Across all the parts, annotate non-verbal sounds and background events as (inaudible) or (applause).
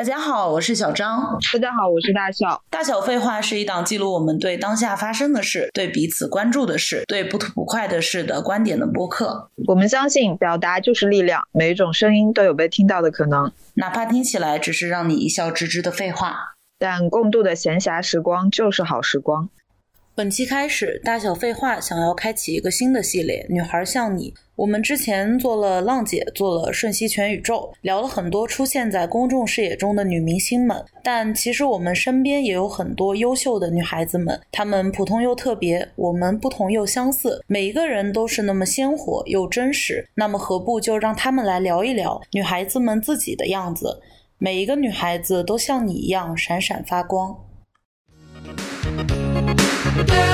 大家好，我是小张。大家好，我是大笑。大小废话是一档记录我们对当下发生的事、对彼此关注的事、对不吐不快的事的观点的播客。我们相信，表达就是力量，每一种声音都有被听到的可能，哪怕听起来只是让你一笑置之的废话。但共度的闲暇时光就是好时光。本期开始，大小废话想要开启一个新的系列，《女孩像你》。我们之前做了浪姐，做了瞬息全宇宙，聊了很多出现在公众视野中的女明星们。但其实我们身边也有很多优秀的女孩子们，她们普通又特别，我们不同又相似，每一个人都是那么鲜活又真实。那么何不就让她们来聊一聊女孩子们自己的样子？每一个女孩子都像你一样闪闪发光。Bird.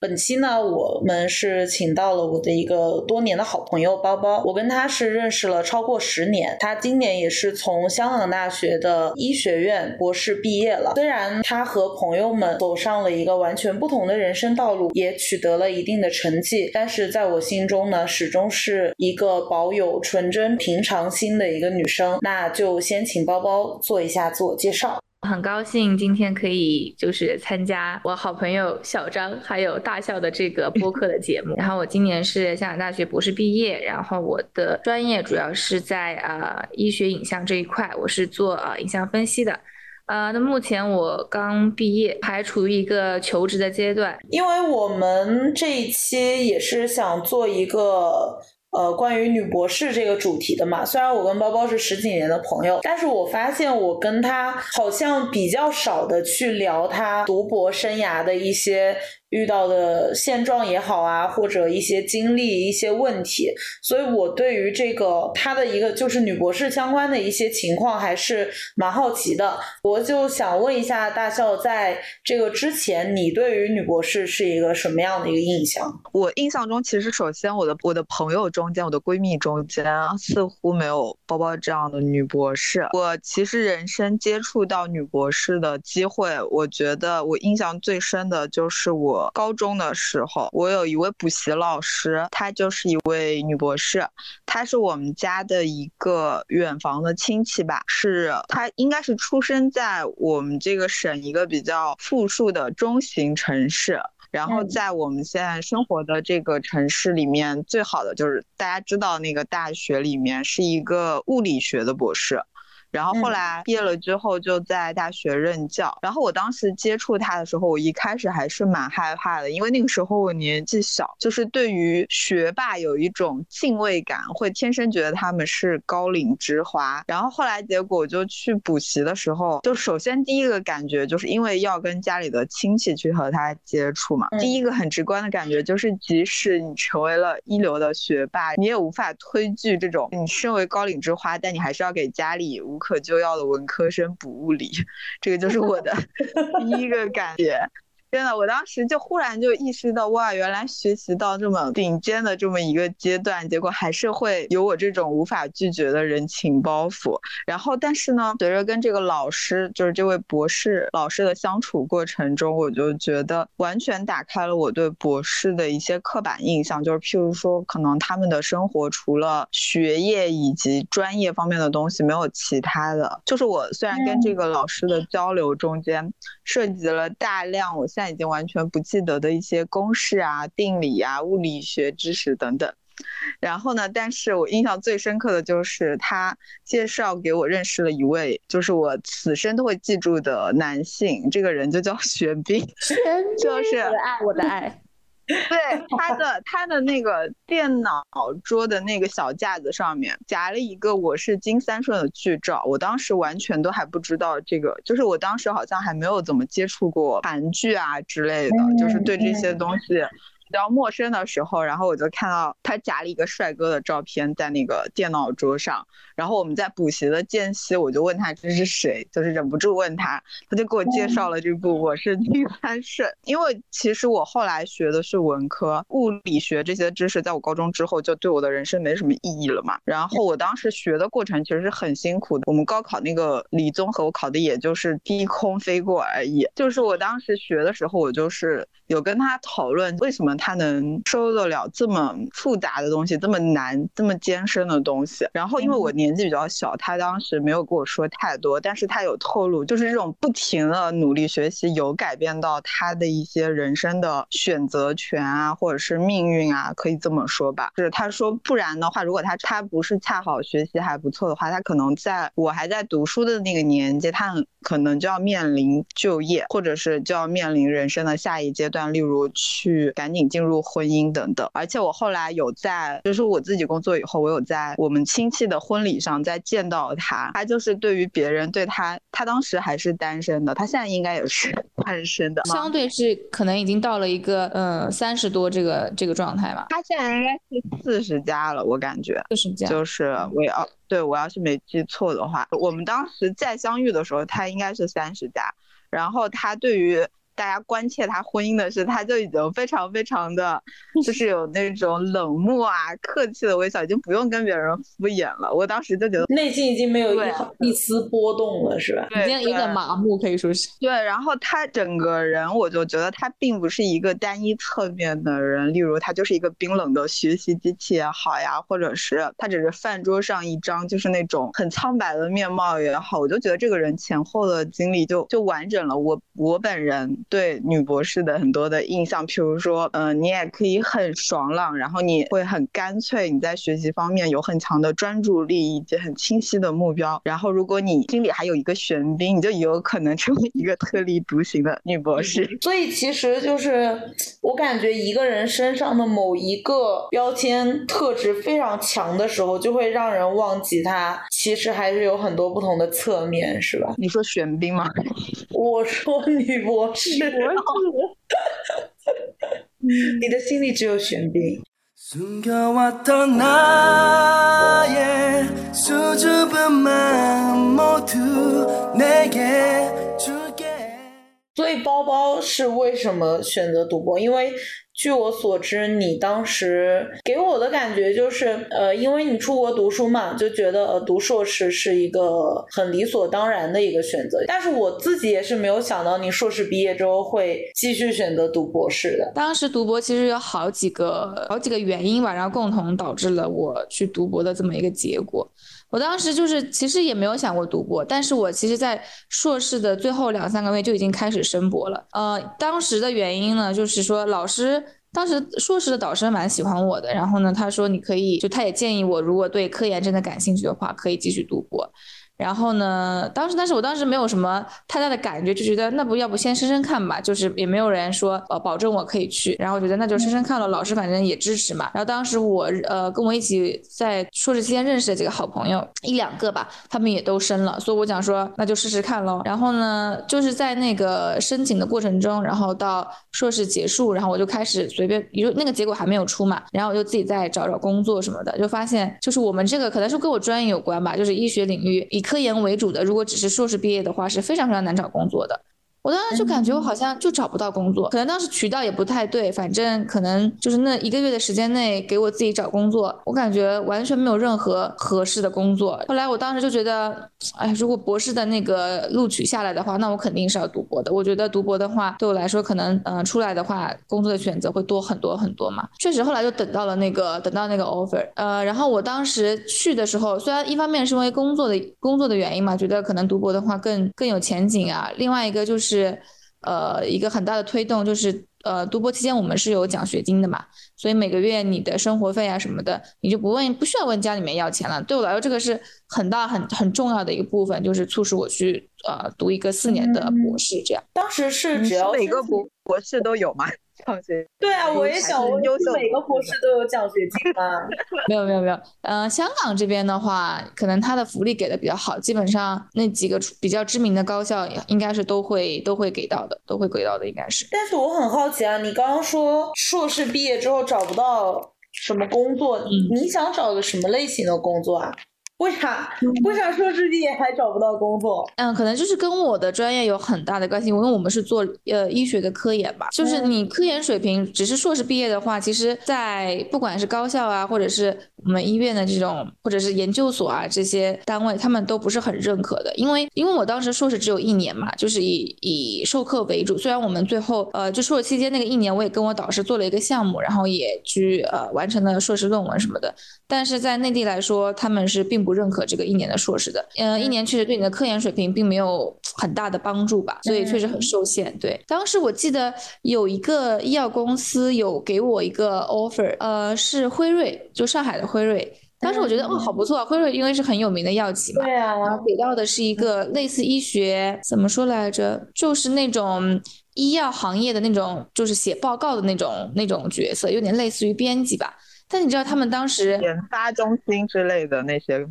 本期呢，我们是请到了我的一个多年的好朋友包包，我跟他是认识了超过十年，他今年也是从香港大学的医学院博士毕业了。虽然他和朋友们走上了一个完全不同的人生道路，也取得了一定的成绩，但是在我心中呢，始终是一个保有纯真平常心的一个女生。那就先请包包做一下自我介绍。很高兴今天可以就是参加我好朋友小张还有大笑的这个播客的节目。(laughs) 然后我今年是香港大学博士毕业，然后我的专业主要是在呃医学影像这一块，我是做呃影像分析的。呃，那目前我刚毕业，还处于一个求职的阶段。因为我们这一期也是想做一个。呃，关于女博士这个主题的嘛，虽然我跟包包是十几年的朋友，但是我发现我跟她好像比较少的去聊她读博生涯的一些。遇到的现状也好啊，或者一些经历、一些问题，所以我对于这个他的一个就是女博士相关的一些情况还是蛮好奇的。我就想问一下大笑，在这个之前，你对于女博士是一个什么样的一个印象？我印象中，其实首先我的我的朋友中间，我的闺蜜中间似乎没有包包这样的女博士。我其实人生接触到女博士的机会，我觉得我印象最深的就是我。高中的时候，我有一位补习老师，她就是一位女博士，她是我们家的一个远房的亲戚吧，是她应该是出生在我们这个省一个比较富庶的中型城市，然后在我们现在生活的这个城市里面，最好的就是大家知道那个大学里面是一个物理学的博士。然后后来毕业了之后就在大学任教。然后我当时接触他的时候，我一开始还是蛮害怕的，因为那个时候我年纪小，就是对于学霸有一种敬畏感，会天生觉得他们是高岭之花。然后后来结果就去补习的时候，就首先第一个感觉就是因为要跟家里的亲戚去和他接触嘛，第一个很直观的感觉就是，即使你成为了一流的学霸，你也无法推拒这种你身为高岭之花，但你还是要给家里无可救药的文科生补物理，这个就是我的 (laughs) 第一个感觉。真的，我当时就忽然就意识到，哇，原来学习到这么顶尖的这么一个阶段，结果还是会有我这种无法拒绝的人情包袱。然后，但是呢，随着跟这个老师，就是这位博士老师的相处过程中，我就觉得完全打开了我对博士的一些刻板印象，就是譬如说，可能他们的生活除了学业以及专业方面的东西，没有其他的。就是我虽然跟这个老师的交流中间涉及了大量我。现在已经完全不记得的一些公式啊、定理啊、物理学知识等等。然后呢，但是我印象最深刻的就是他介绍给我认识了一位，就是我此生都会记住的男性。这个人就叫 (laughs) 玄彬，就是我的爱，我的爱。对他的他的那个电脑桌的那个小架子上面夹了一个我是金三顺的剧照，我当时完全都还不知道这个，就是我当时好像还没有怎么接触过韩剧啊之类的，就是对这些东西较陌生的时候，然后我就看到他夹了一个帅哥的照片在那个电脑桌上，然后我们在补习的间隙，我就问他这是谁，就是忍不住问他，他就给我介绍了这部《我是丁三顺》。因为其实我后来学的是文科，物理学这些知识在我高中之后就对我的人生没什么意义了嘛。然后我当时学的过程其实是很辛苦的，我们高考那个理综和我考的也就是低空飞过而已。就是我当时学的时候，我就是有跟他讨论为什么他能收得了这么复杂的东西，这么难、这么艰深的东西。然后因为我年纪比较小，他当时没有跟我说太多，但是他有透露，就是这种不停的努力学习有改变到他的一些人生的选择权啊，或者是命运啊，可以这么说吧。就是他说，不然的话，如果他他不是恰好学习还不错的话，他可能在我还在读书的那个年纪，他很可能就要面临就业，或者是就要面临人生的下一阶段，例如去赶紧进入婚姻等等。而且我后来有在，就是我自己工作以后，我有在我们亲戚的婚礼上再见到他。他就是对于别人对他，他当时还是单身的，他现在应该也是 (laughs) 单身的，相对是可能已经到了一个嗯三十多这个这个状态吧。他现在应该是四十加了，我感觉四十加，就是我要对我要是没记错的话，我们当时再相遇的时候，他应该是三十加，然后他对于。大家关切他婚姻的事，他就已经非常非常的，(laughs) 就是有那种冷漠啊、客气的微笑，已经不用跟别人敷衍了。我当时就觉得内心已经没有一一丝波动了，是吧？已经有点麻木，可以说是。对，然后他整个人，我就觉得他并不是一个单一侧面的人，例如他就是一个冰冷的学习机器也好呀，或者是他只是饭桌上一张就是那种很苍白的面貌也好，我就觉得这个人前后的经历就就完整了。我我本人。对女博士的很多的印象，譬如说，嗯，你也可以很爽朗，然后你会很干脆，你在学习方面有很强的专注力以及很清晰的目标。然后，如果你心里还有一个玄彬，你就有可能成为一个特立独行的女博士。所以，其实就是我感觉一个人身上的某一个标签特质非常强的时候，就会让人忘记他其实还是有很多不同的侧面，是吧？你说玄彬吗？(laughs) 我说女博士。博你的心里只有玄彬。所以包包是为什么选择赌博？因为。据我所知，你当时给我的感觉就是，呃，因为你出国读书嘛，就觉得呃读硕士是一个很理所当然的一个选择。但是我自己也是没有想到，你硕士毕业之后会继续选择读博士的。当时读博其实有好几个好几个原因吧，然后共同导致了我去读博的这么一个结果。我当时就是其实也没有想过读博，但是我其实在硕士的最后两三个月就已经开始申博了。呃，当时的原因呢，就是说老师当时硕士的导师蛮喜欢我的，然后呢，他说你可以，就他也建议我，如果对科研真的感兴趣的话，可以继续读博。然后呢，当时，但是我当时没有什么太大的感觉，就觉得那不要不先试试看吧，就是也没有人说呃保证我可以去，然后我觉得那就试试看了，老师反正也支持嘛。然后当时我呃跟我一起在硕士期间认识的几个好朋友一两个吧，他们也都申了，所以我想说那就试试看喽。然后呢，就是在那个申请的过程中，然后到硕士结束，然后我就开始随便，因为那个结果还没有出嘛，然后我就自己再找找工作什么的，就发现就是我们这个可能是跟我专业有关吧，就是医学领域一。科研为主的，如果只是硕士毕业的话，是非常非常难找工作的。我当时就感觉我好像就找不到工作，可能当时渠道也不太对，反正可能就是那一个月的时间内给我自己找工作，我感觉完全没有任何合适的工作。后来我当时就觉得，哎，如果博士的那个录取下来的话，那我肯定是要读博的。我觉得读博的话，对我来说可能，嗯，出来的话工作的选择会多很多很多嘛。确实，后来就等到了那个等到那个 offer，呃，然后我当时去的时候，虽然一方面是因为工作的工作的原因嘛，觉得可能读博的话更更有前景啊，另外一个就是。是，呃，一个很大的推动就是，呃，读博期间我们是有奖学金的嘛，所以每个月你的生活费啊什么的，你就不问，不需要问家里面要钱了。对我来说，这个是很大很很重要的一个部分，就是促使我去呃读一个四年的博士这样。当时是只要每个博博士都有吗？奖学金对啊，我也想问，每个博士都有奖学金吗？(laughs) 没有没有没有，嗯，香港这边的话，可能他的福利给的比较好，基本上那几个比较知名的高校应该是都会都会给到的，都会给到的应该是。但是我很好奇啊，你刚刚说硕士毕业之后找不到什么工作，你想找个什么类型的工作啊？为啥？为啥硕士毕业还找不到工作？嗯，可能就是跟我的专业有很大的关系，因为我们是做呃医学的科研吧。就是你科研水平只是硕士毕业的话，其实，在不管是高校啊，或者是我们医院的这种，或者是研究所啊这些单位，他们都不是很认可的。因为因为我当时硕士只有一年嘛，就是以以授课为主。虽然我们最后呃就硕士期间那个一年，我也跟我导师做了一个项目，然后也去呃完成了硕士论文什么的。但是在内地来说，他们是并不认可这个一年的硕士的。嗯，一年确实对你的科研水平并没有很大的帮助吧，所以确实很受限。对，当时我记得有一个医药公司有给我一个 offer，呃，是辉瑞，就上海的辉瑞。当时我觉得哦，好不错啊，辉瑞因为是很有名的药企嘛。对啊。然后给到的是一个类似医学怎么说来着，就是那种医药行业的那种，就是写报告的那种那种角色，有点类似于编辑吧。但你知道他们当时研发中心之类的那些，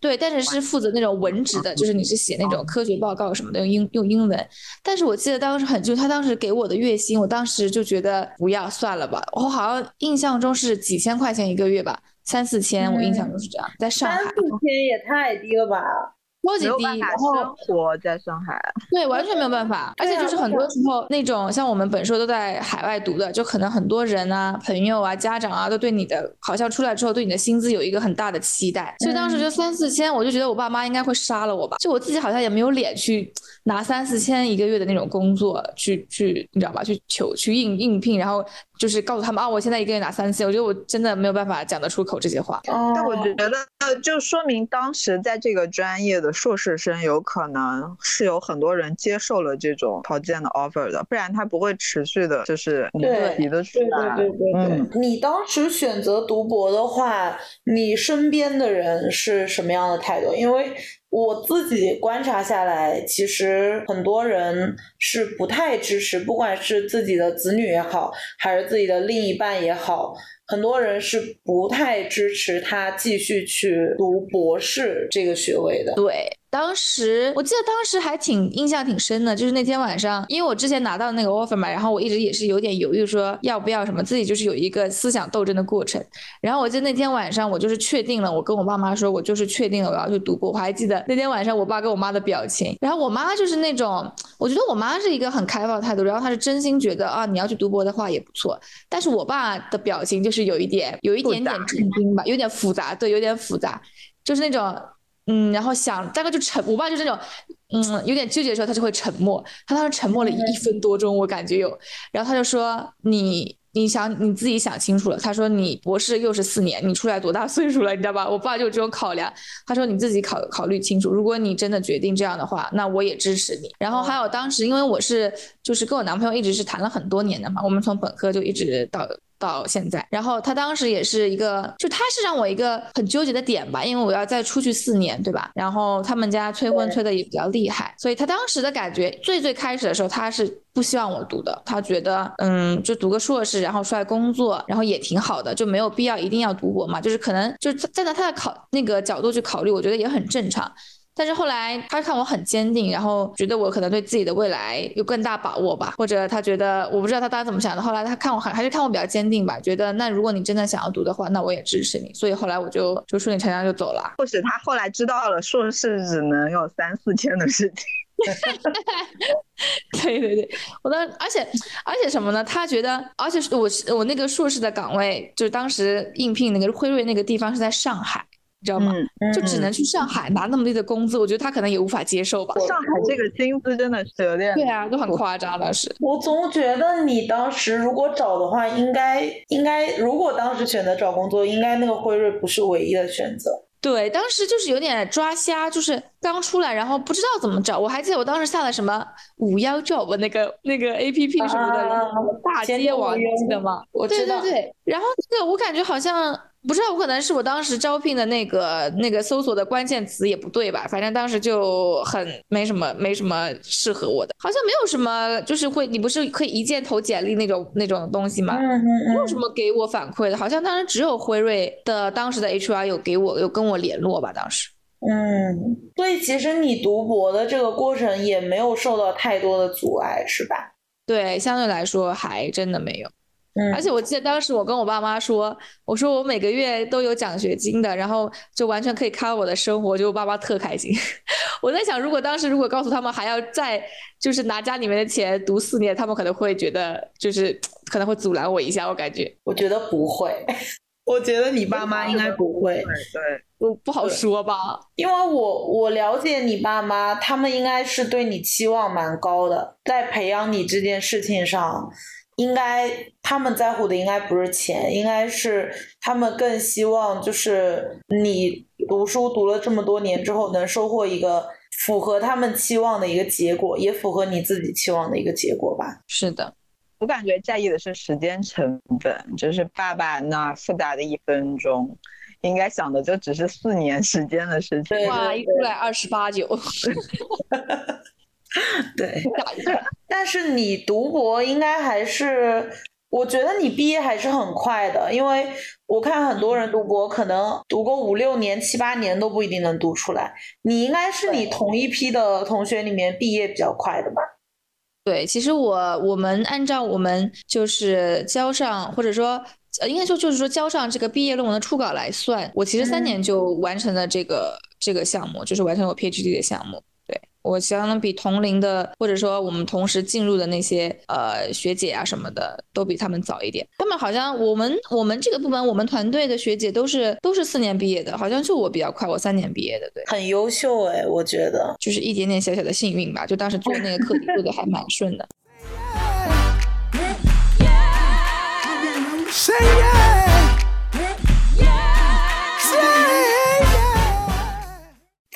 对，但是是负责那种文职的，就是你是写那种科学报告什么的，用英用英文。但是我记得当时很，就他当时给我的月薪，我当时就觉得不要算了吧。我好像印象中是几千块钱一个月吧，三四千，我印象中是这样。在上海，三四千也太低了吧。超级低，然后生活在上海，对，完全没有办法。而且就是很多时候那种像我们本硕都在海外读的，就可能很多人啊、朋友啊、家长啊，都对你的好像出来之后对你的薪资有一个很大的期待。所以当时就三四千，我就觉得我爸妈应该会杀了我吧。就我自己好像也没有脸去拿三四千一个月的那种工作去去，你知道吧？去求去应应聘，然后。就是告诉他们啊，我现在一个月拿三千，我觉得我真的没有办法讲得出口这些话。但我觉得，就说明当时在这个专业的硕士生有可能是有很多人接受了这种条件的 offer 的，不然他不会持续的，就是你提的出来。对对对对对。你当时选择读博的话，你身边的人是什么样的态度？因为。我自己观察下来，其实很多人是不太支持，不管是自己的子女也好，还是自己的另一半也好，很多人是不太支持他继续去读博士这个学位的。对。当时我记得当时还挺印象挺深的，就是那天晚上，因为我之前拿到那个 offer 嘛，然后我一直也是有点犹豫，说要不要什么，自己就是有一个思想斗争的过程。然后我记得那天晚上，我就是确定了，我跟我爸妈说，我就是确定了我要去读博。我还记得那天晚上我爸跟我妈的表情，然后我妈就是那种，我觉得我妈是一个很开放的态度，然后她是真心觉得啊，你要去读博的话也不错。但是我爸的表情就是有一点，有一点点震惊吧，有点复杂，对，有点复杂，就是那种。嗯，然后想大概就沉，我爸就是那种，嗯，有点纠结的时候，他就会沉默。他当时沉默了一分多钟，我感觉有。然后他就说：“你，你想你自己想清楚了。”他说：“你博士又是四年，你出来多大岁数了？你知道吧？”我爸就这种考量。他说：“你自己考考虑清楚。如果你真的决定这样的话，那我也支持你。”然后还有当时，因为我是就是跟我男朋友一直是谈了很多年的嘛，我们从本科就一直到。到现在，然后他当时也是一个，就他是让我一个很纠结的点吧，因为我要再出去四年，对吧？然后他们家催婚催的也比较厉害，所以他当时的感觉，最最开始的时候他是不希望我读的，他觉得，嗯，就读个硕士，然后出来工作，然后也挺好的，就没有必要一定要读博嘛，就是可能就是站在他的考那个角度去考虑，我觉得也很正常。但是后来他看我很坚定，然后觉得我可能对自己的未来有更大把握吧，或者他觉得我不知道他当时怎么想的。后来他看我还还是看我比较坚定吧，觉得那如果你真的想要读的话，那我也支持你。所以后来我就就顺理成章就走了。或许他后来知道了硕士只能有三四千的事情。(laughs) 对对对，我的而且而且什么呢？他觉得而且我我那个硕士的岗位就是当时应聘那个辉瑞那个地方是在上海。你知道吗？就只能去上海拿那么低的工资，我觉得他可能也无法接受吧。上海这个薪资真的是有点……对啊，都很夸张当时我总觉得你当时如果找的话，应该应该，如果当时选择找工作，应该那个辉瑞不是唯一的选择。对，当时就是有点抓瞎，就是刚出来，然后不知道怎么找。我还记得我当时下了什么五幺 job 那个那个 A P P 什么的，然后大街网，你记得吗？我知道。对对对。然后这个我感觉好像不知道，我可能是我当时招聘的那个那个搜索的关键词也不对吧？反正当时就很没什么没什么适合我的，好像没有什么就是会，你不是可以一键投简历那种那种东西吗？嗯。没有什么给我反馈的，好像当时只有辉瑞的当时的 H R 有给我有跟我联络吧，当时。嗯，所以其实你读博的这个过程也没有受到太多的阻碍，是吧？对，相对来说还真的没有。嗯，而且我记得当时我跟我爸妈说，我说我每个月都有奖学金的，然后就完全可以 cover 我的生活，就我爸妈特开心。(laughs) 我在想，如果当时如果告诉他们还要再就是拿家里面的钱读四年，他们可能会觉得就是可能会阻拦我一下，我感觉。我觉得不会。(laughs) 我觉得你爸妈应该不会，对，不不好说吧。因为我我了解你爸妈，他们应该是对你期望蛮高的，在培养你这件事情上，应该他们在乎的应该不是钱，应该是他们更希望就是你读书读了这么多年之后，能收获一个符合他们期望的一个结果，也符合你自己期望的一个结果吧。是的。我感觉在意的是时间成本，就是爸爸那复杂的一分钟，应该想的就只是四年时间的事情。哇，一出来二十八九。(laughs) (laughs) 对，但是你读博应该还是，我觉得你毕业还是很快的，因为我看很多人读博可能读个五六年、七八年都不一定能读出来。你应该是你同一批的同学里面毕业比较快的吧？对，其实我我们按照我们就是交上，或者说呃，应该说就是说交上这个毕业论文的初稿来算，我其实三年就完成了这个这个项目，就是完成我 PhD 的项目。我相当比同龄的，或者说我们同时进入的那些呃学姐啊什么的，都比他们早一点。他们好像我们我们这个部门，我们团队的学姐都是都是四年毕业的，好像就我比较快，我三年毕业的，对，很优秀哎，我觉得就是一点点小小的幸运吧，就当时做那个课题做的还蛮顺的。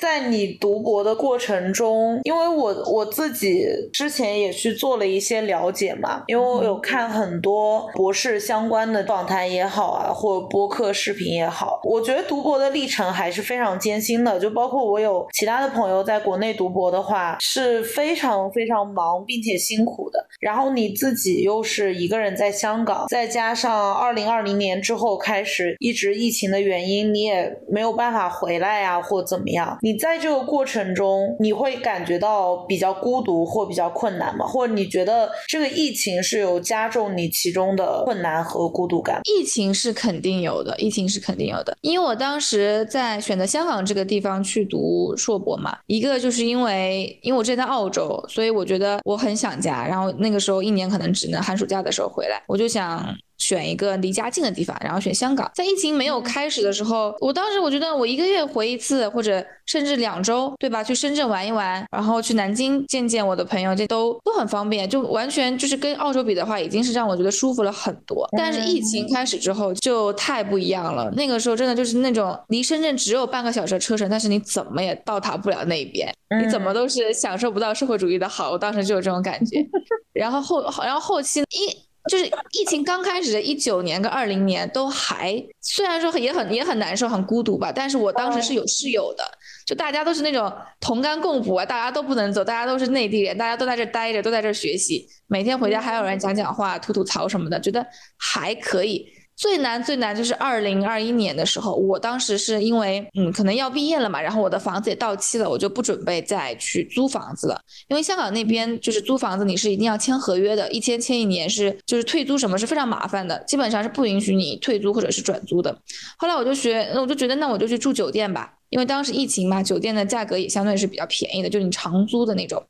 在你读博的过程中，因为我我自己之前也去做了一些了解嘛，因为我有看很多博士相关的访谈也好啊，或者播客视频也好，我觉得读博的历程还是非常艰辛的。就包括我有其他的朋友在国内读博的话，是非常非常忙并且辛苦的。然后你自己又是一个人在香港，再加上二零二零年之后开始一直疫情的原因，你也没有办法回来呀，或怎么样，你。在这个过程中，你会感觉到比较孤独或比较困难吗？或者你觉得这个疫情是有加重你其中的困难和孤独感？疫情是肯定有的，疫情是肯定有的。因为我当时在选择香港这个地方去读硕博嘛，一个就是因为因为我之前在澳洲，所以我觉得我很想家，然后那个时候一年可能只能寒暑假的时候回来，我就想。选一个离家近的地方，然后选香港。在疫情没有开始的时候，我当时我觉得我一个月回一次，或者甚至两周，对吧？去深圳玩一玩，然后去南京见见我的朋友，这都都很方便，就完全就是跟澳洲比的话，已经是让我觉得舒服了很多。但是疫情开始之后就太不一样了，那个时候真的就是那种离深圳只有半个小时的车程，但是你怎么也到达不了那边，你怎么都是享受不到社会主义的好。我当时就有这种感觉。(laughs) 然后后，然后后期一。就是疫情刚开始的一九年跟二零年都还，虽然说也很也很难受很孤独吧，但是我当时是有室友的，就大家都是那种同甘共苦啊，大家都不能走，大家都是内地人，大家都在这待着，都在这学习，每天回家还有人讲讲话、吐吐槽什么的，觉得还可以。最难最难就是二零二一年的时候，我当时是因为嗯可能要毕业了嘛，然后我的房子也到期了，我就不准备再去租房子了，因为香港那边就是租房子你是一定要签合约的，一签签一年是就是退租什么是非常麻烦的，基本上是不允许你退租或者是转租的。后来我就学，我就觉得那我就去住酒店吧，因为当时疫情嘛，酒店的价格也相对是比较便宜的，就是你长租的那种，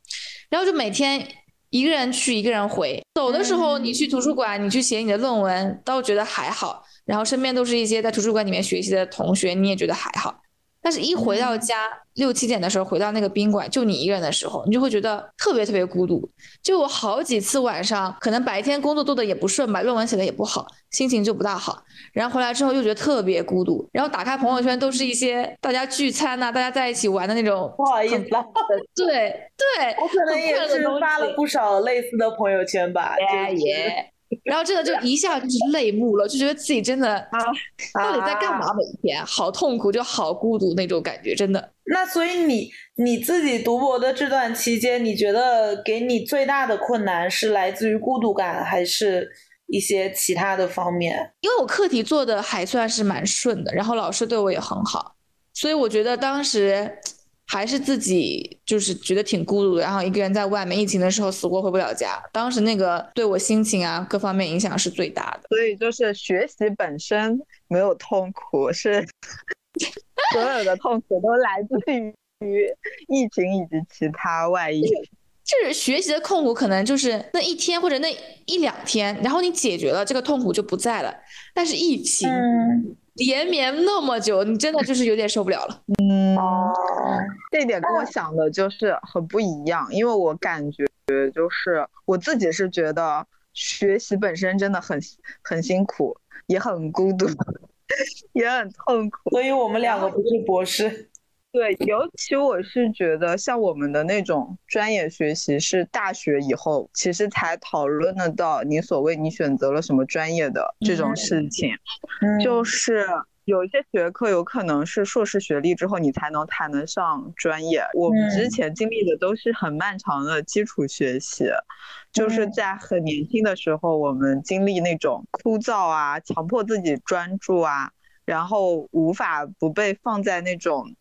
然后就每天。一个人去，一个人回。走的时候，你去图书馆，你去写你的论文，倒觉得还好。然后身边都是一些在图书馆里面学习的同学，你也觉得还好。但是一回到家六七点的时候回到那个宾馆，就你一个人的时候，你就会觉得特别特别孤独。就我好几次晚上，可能白天工作做的也不顺吧，论文写的也不好，心情就不大好。然后回来之后又觉得特别孤独，然后打开朋友圈都是一些大家聚餐呐、大家在一起玩的那种。不好意思啦，对对，我可能也是发了不少类似的朋友圈吧。耶耶。(laughs) 然后真的就一下就是泪目了，就觉得自己真的啊，到底在干嘛？每天好痛苦，就好孤独那种感觉，真的。那所以你你自己读博的这段期间，你觉得给你最大的困难是来自于孤独感，还是一些其他的方面？因为我课题做的还算是蛮顺的，然后老师对我也很好，所以我觉得当时。还是自己就是觉得挺孤独的，然后一个人在外面，疫情的时候死活回不了家。当时那个对我心情啊各方面影响是最大的。所以就是学习本身没有痛苦，是 (laughs) 所有的痛苦都来自于疫情以及其他外因。就是学习的痛苦可能就是那一天或者那一两天，然后你解决了这个痛苦就不在了。但是疫情。连绵那么久，你真的就是有点受不了了。嗯，这点跟我想的就是很不一样，因为我感觉就是我自己是觉得学习本身真的很很辛苦，也很孤独，(laughs) 也很痛苦。所以我们两个不是博士。对，尤其我是觉得，像我们的那种专业学习，是大学以后其实才讨论得到你所谓你选择了什么专业的这种事情，就是有一些学科有可能是硕士学历之后你才能谈得上专业。我们之前经历的都是很漫长的基础学习，就是在很年轻的时候，我们经历那种枯燥啊，强迫自己专注啊，然后无法不被放在那种。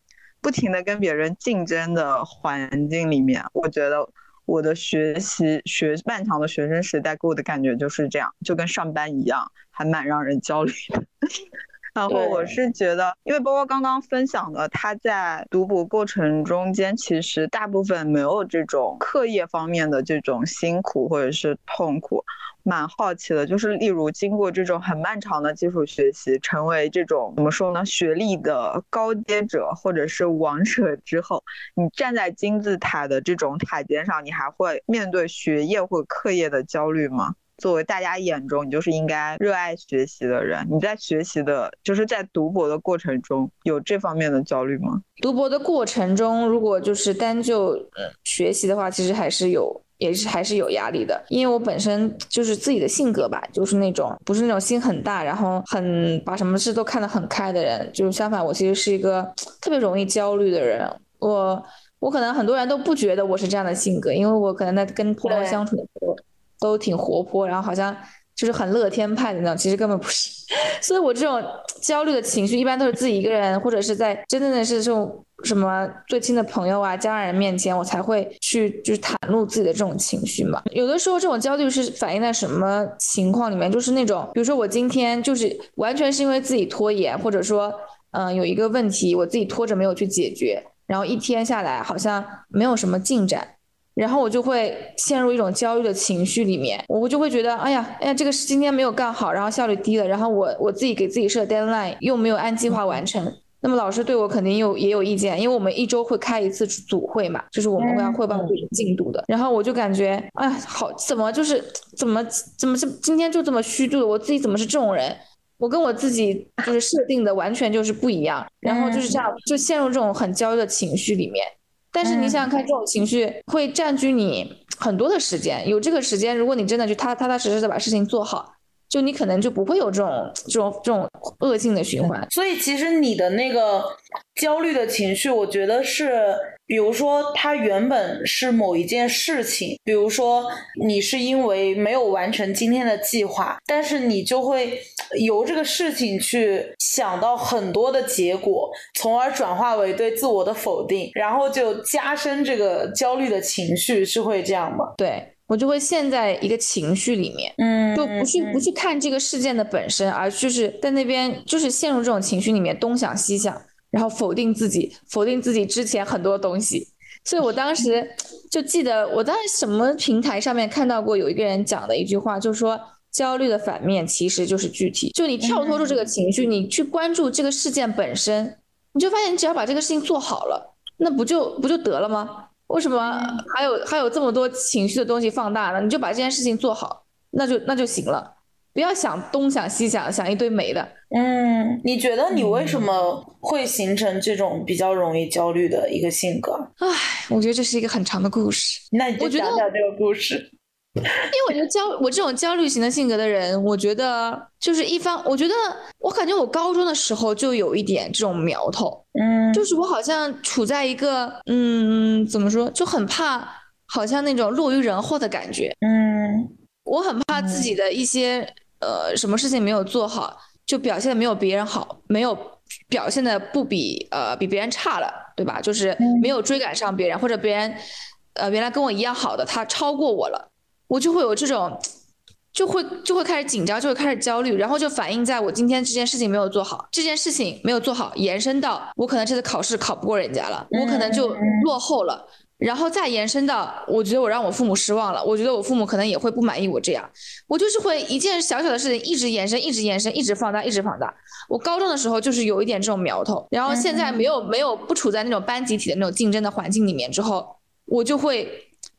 不停的跟别人竞争的环境里面，我觉得我的学习学漫长的学生时代给我的感觉就是这样，就跟上班一样，还蛮让人焦虑的。然后我是觉得，因为包括刚刚分享的，他在读博过程中间，其实大部分没有这种课业方面的这种辛苦或者是痛苦。蛮好奇的，就是例如经过这种很漫长的基础学习，成为这种怎么说呢，学历的高阶者或者是王者之后，你站在金字塔的这种塔尖上，你还会面对学业或课业的焦虑吗？作为大家眼中你就是应该热爱学习的人，你在学习的，就是在读博的过程中有这方面的焦虑吗？读博的过程中，如果就是单就学习的话，其实还是有，也是还是有压力的。因为我本身就是自己的性格吧，就是那种不是那种心很大，然后很把什么事都看得很开的人。就是相反，我其实是一个 (tsk) 特别容易焦虑的人。我我可能很多人都不觉得我是这样的性格，因为我可能在跟朋友相处的时候。都挺活泼，然后好像就是很乐天派的那种，其实根本不是。(laughs) 所以我这种焦虑的情绪，一般都是自己一个人，或者是在真正的是这种什么最亲的朋友啊、家人面前，我才会去就是袒露自己的这种情绪嘛。有的时候这种焦虑是反映在什么情况里面？就是那种，比如说我今天就是完全是因为自己拖延，或者说嗯有一个问题我自己拖着没有去解决，然后一天下来好像没有什么进展。然后我就会陷入一种焦虑的情绪里面，我就会觉得，哎呀，哎呀，这个是今天没有干好，然后效率低了，然后我我自己给自己设 deadline 又没有按计划完成，那么老师对我肯定有也有意见，因为我们一周会开一次组会嘛，就是我们会要汇报进度的。然后我就感觉，哎，好，怎么就是怎么怎么是今天就这么虚度了？我自己怎么是这种人？我跟我自己就是设定的完全就是不一样，然后就是这样，就陷入这种很焦虑的情绪里面。但是你想想看，这种情绪会占据你很多的时间。有这个时间，如果你真的去踏踏踏实实的把事情做好，就你可能就不会有这种这种这种恶性的循环。所以其实你的那个焦虑的情绪，我觉得是。比如说，它原本是某一件事情，比如说你是因为没有完成今天的计划，但是你就会由这个事情去想到很多的结果，从而转化为对自我的否定，然后就加深这个焦虑的情绪，是会这样吗？对我就会陷在一个情绪里面，嗯，就不去不去看这个事件的本身，而就是在那边就是陷入这种情绪里面，东想西想。然后否定自己，否定自己之前很多东西，所以我当时 (laughs) 就记得我在什么平台上面看到过有一个人讲的一句话，就是说焦虑的反面其实就是具体，就你跳脱出这个情绪，你去关注这个事件本身，你就发现你只要把这个事情做好了，那不就不就得了吗？为什么还有还有这么多情绪的东西放大呢？你就把这件事情做好，那就那就行了。不要想东想西想，想一堆没的。嗯，你觉得你为什么会形成这种比较容易焦虑的一个性格？唉，我觉得这是一个很长的故事。那你就讲讲这个故事。因为我觉得焦我这种焦虑型的性格的人，我觉得就是一方，我觉得我感觉我高中的时候就有一点这种苗头。嗯，就是我好像处在一个嗯，怎么说，就很怕，好像那种落于人后的感觉。嗯，我很怕自己的一些。呃，什么事情没有做好，就表现的没有别人好，没有表现的不比呃比别人差了，对吧？就是没有追赶上别人，或者别人呃原来跟我一样好的，他超过我了，我就会有这种，就会就会开始紧张，就会开始焦虑，然后就反映在我今天这件事情没有做好，这件事情没有做好，延伸到我可能这次考试考不过人家了，我可能就落后了。然后再延伸到，我觉得我让我父母失望了，我觉得我父母可能也会不满意我这样，我就是会一件小小的事情一直延伸，一直延伸，一直放大，一直放大。我高中的时候就是有一点这种苗头，然后现在没有没有不处在那种班集体的那种竞争的环境里面之后，我就会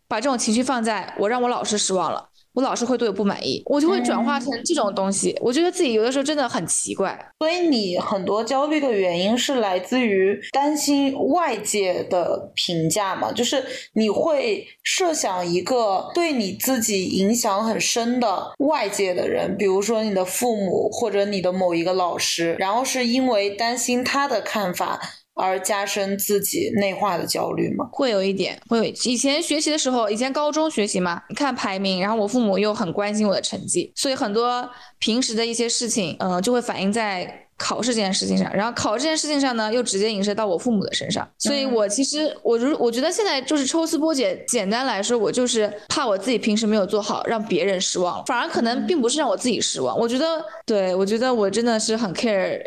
把这种情绪放在我让我老师失望了。我老师会对我不满意，我就会转化成这种东西。我觉得自己有的时候真的很奇怪。所以你很多焦虑的原因是来自于担心外界的评价嘛？就是你会设想一个对你自己影响很深的外界的人，比如说你的父母或者你的某一个老师，然后是因为担心他的看法。而加深自己内化的焦虑吗？会有一点，会有。以前学习的时候，以前高中学习嘛，看排名，然后我父母又很关心我的成绩，所以很多平时的一些事情，嗯，就会反映在考试这件事情上。然后考这件事情上呢，又直接影射到我父母的身上。所以我其实，我如我觉得现在就是抽丝剥茧，简单来说，我就是怕我自己平时没有做好，让别人失望，反而可能并不是让我自己失望。我觉得，对我觉得我真的是很 care。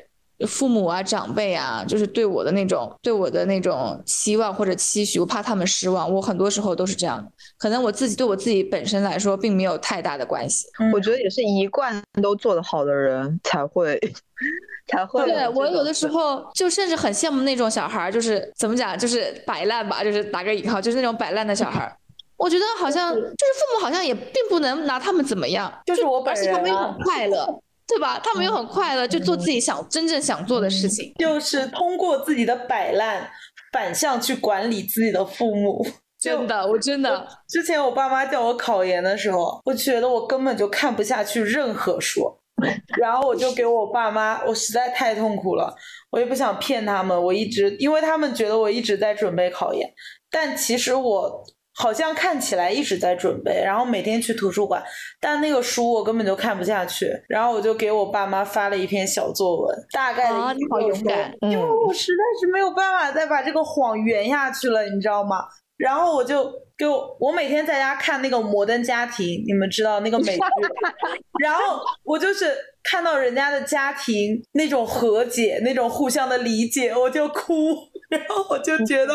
父母啊，长辈啊，就是对我的那种，对我的那种期望或者期许，我怕他们失望。我很多时候都是这样，可能我自己对我自己本身来说，并没有太大的关系。我觉得也是一贯都做得好的人才会，(laughs) 才会。对我有的时候就甚至很羡慕那种小孩，就是怎么讲，就是摆烂吧，就是打个引号，就是那种摆烂的小孩。我觉得好像就是父母好像也并不能拿他们怎么样，就是我而且他们又很快乐。对吧？他们又很快乐，就做自己想真正想做的事情，就是通过自己的摆烂反向去管理自己的父母。真的，我真的。之前我爸妈叫我考研的时候，我觉得我根本就看不下去任何书，(laughs) 然后我就给我爸妈，我实在太痛苦了，我也不想骗他们，我一直因为他们觉得我一直在准备考研，但其实我。好像看起来一直在准备，然后每天去图书馆，但那个书我根本就看不下去。然后我就给我爸妈发了一篇小作文，大概的意思就是因为我实在是没有办法再把这个谎圆下去了，你知道吗？然后我就给我我每天在家看那个《摩登家庭》，你们知道那个美剧，(laughs) 然后我就是看到人家的家庭那种和解、那种互相的理解，我就哭。然后我就觉得，